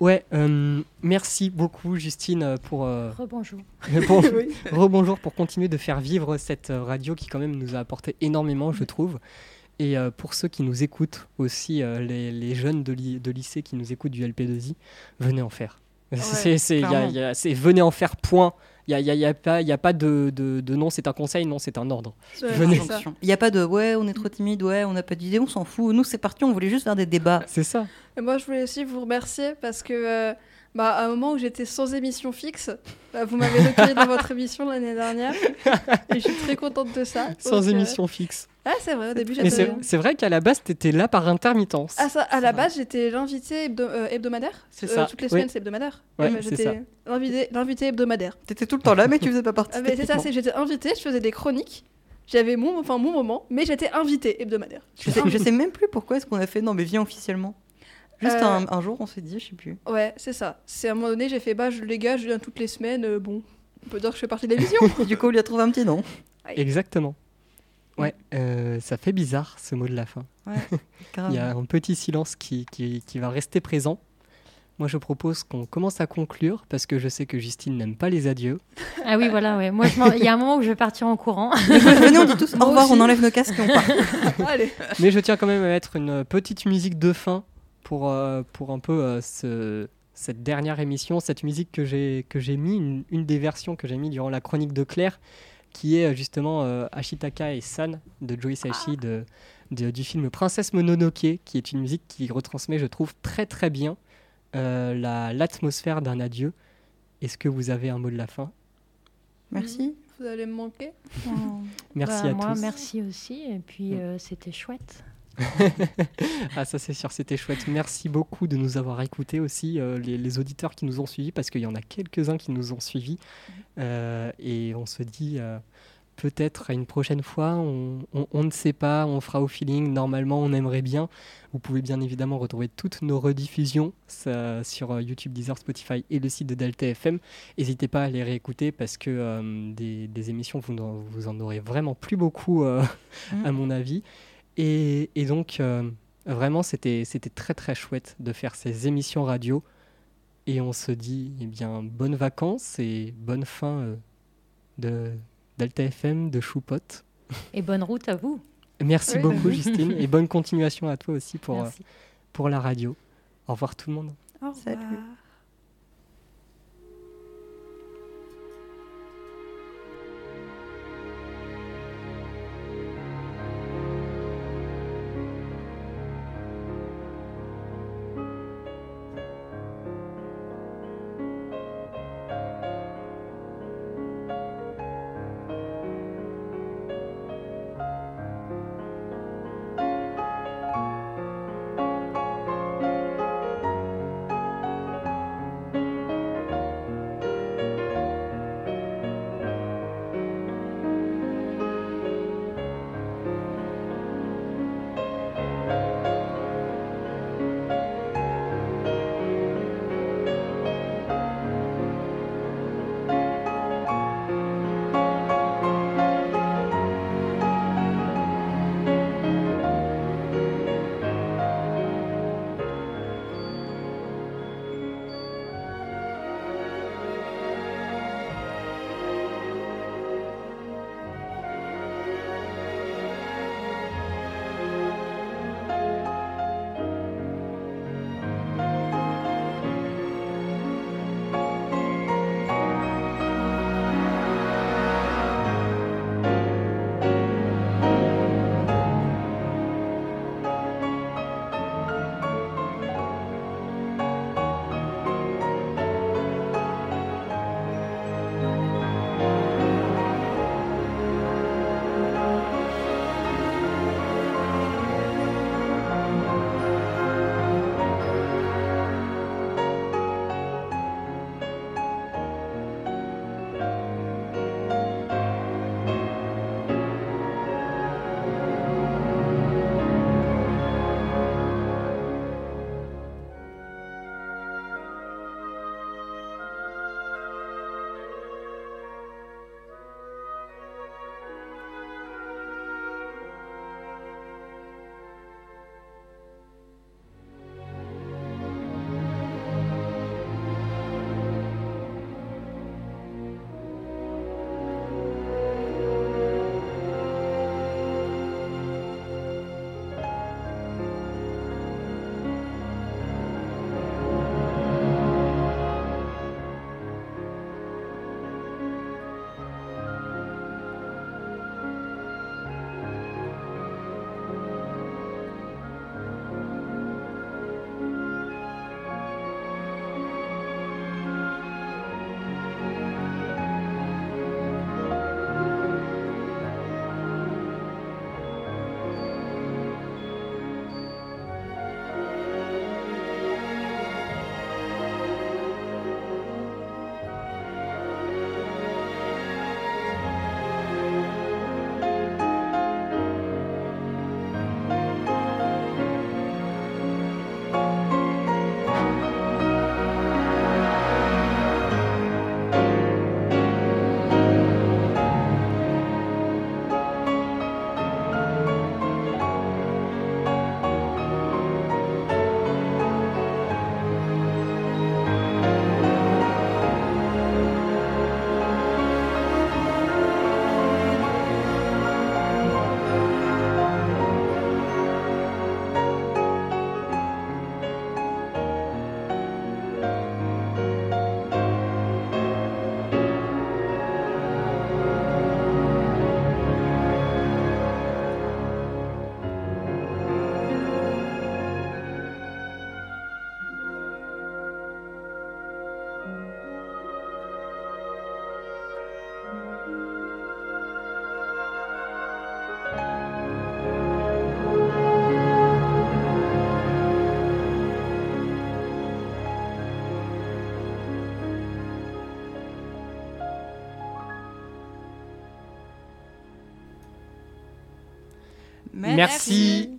S1: Ouais, euh, merci beaucoup Justine pour... euh,
S2: Rebonjour. Oui.
S1: Rebonjour pour continuer de faire vivre cette euh, radio qui quand même nous a apporté énormément, je trouve. Et euh, pour ceux qui nous écoutent aussi, les, les jeunes de, ly- de lycée qui nous écoutent du LP2I, venez en faire. C'est venez en faire, point. Il n'y a, y a- y a pas, y a pas de, de, de non, c'est un conseil, non, c'est un ordre.
S15: Il n'y a pas de ouais, on est trop timide, ouais, on n'a pas d'idée, on s'en fout. Nous, c'est parti, on voulait juste faire des débats.
S1: C'est ça.
S16: Et moi, je voulais aussi vous remercier parce que, euh, bah, à un moment où j'étais sans émission fixe, bah, vous m'avez recueilli dans votre émission l'année dernière. et je suis très contente de ça.
S1: Sans
S16: Donc, euh,
S1: émission fixe.
S16: Ah, c'est vrai, au début, j'étais.
S1: c'est c'est vrai qu'à la base, tu étais là par intermittence.
S16: Ah, ça, à la base, j'étais l'invité hebdo- euh, hebdomadaire.
S1: C'est
S16: Euh,
S1: ça.
S16: toutes les
S1: Oui.
S16: semaines, c'est hebdomadaire.
S1: Ouais,
S16: mais
S1: c'est
S16: j'étais
S1: ça.
S16: l'invité- L'invité hebdomadaire.
S15: T'étais tout le temps là, mais tu faisais pas partie.
S16: Ah, mais c'est ça, c'est j'étais invitée, je faisais des chroniques. J'avais mon, enfin, mon moment, mais j'étais invitée hebdomadaire.
S15: Je sais, je sais même plus pourquoi est-ce qu'on a fait non mais viens officiellement. Juste
S16: Euh,
S15: un, un jour on s'est dit, je sais plus.
S16: Ouais, c'est ça. C'est à un moment donné, j'ai fait, bah, je, les gars, je viens toutes les semaines. euh, bon, on peut dire que je fais partie de l'émission.
S15: Et du coup, on lui a trouvé un petit nom.
S1: Exactement. Ouais, euh, ça fait bizarre ce mot de la fin.
S15: Ouais,
S1: Il y a un petit silence qui, qui, qui va rester présent. Moi, je propose qu'on commence à conclure parce que je sais que Justine n'aime pas les adieux.
S2: Ah oui, voilà, ouais. Moi, il y a un moment où je vais partir en courant.
S15: Venez, on dit tous au revoir,
S16: aussi.
S15: on enlève nos casques et on part.
S16: Allez.
S1: Mais je tiens quand même à mettre une petite musique de fin pour, euh, pour un peu euh, ce- cette dernière émission, cette musique que j'ai que j'ai mis, une, une des versions que j'ai mis durant la chronique de Claire, qui est euh, justement euh, Ashitaka et San de Joe Hisaishi de, de- du film Princesse Mononoke, qui est une musique qui retransmet, je trouve, très très bien euh, la- l'atmosphère d'un adieu. Est-ce que vous avez un mot de la fin?
S15: Merci.
S16: Vous allez me manquer?
S1: Merci
S2: Bah,
S1: à
S2: moi,
S1: tous.
S2: merci aussi. Et puis, euh, c'était chouette.
S1: ah ça c'est sûr, c'était chouette. Merci beaucoup de nous avoir écoutés aussi, euh, les, les auditeurs qui nous ont suivis, parce qu'il y en a quelques-uns qui nous ont suivis. Euh, et on se dit euh, peut-être à une prochaine fois, on, on- on ne sait pas, on fera au feeling. Normalement, on aimerait bien. Vous pouvez bien évidemment retrouver toutes nos rediffusions ça, sur YouTube, Deezer, Spotify et le site de Delta FM. N'hésitez pas à les réécouter parce que des, des émissions, vous, vous en aurez vraiment plus beaucoup, euh,
S15: Mm.
S1: à mon avis. Et, et donc, euh, vraiment, c'était c'était très très chouette de faire ces émissions radio. Et on se dit, eh bien, bonnes vacances et bonne fin euh, de Delta FM, de Choupot.
S2: Et bonne route à vous.
S1: Merci
S2: Oui.
S1: beaucoup, Justine, et bonne continuation à toi aussi pour, euh, pour la radio. Au revoir tout le monde.
S16: Au revoir.
S1: Merci.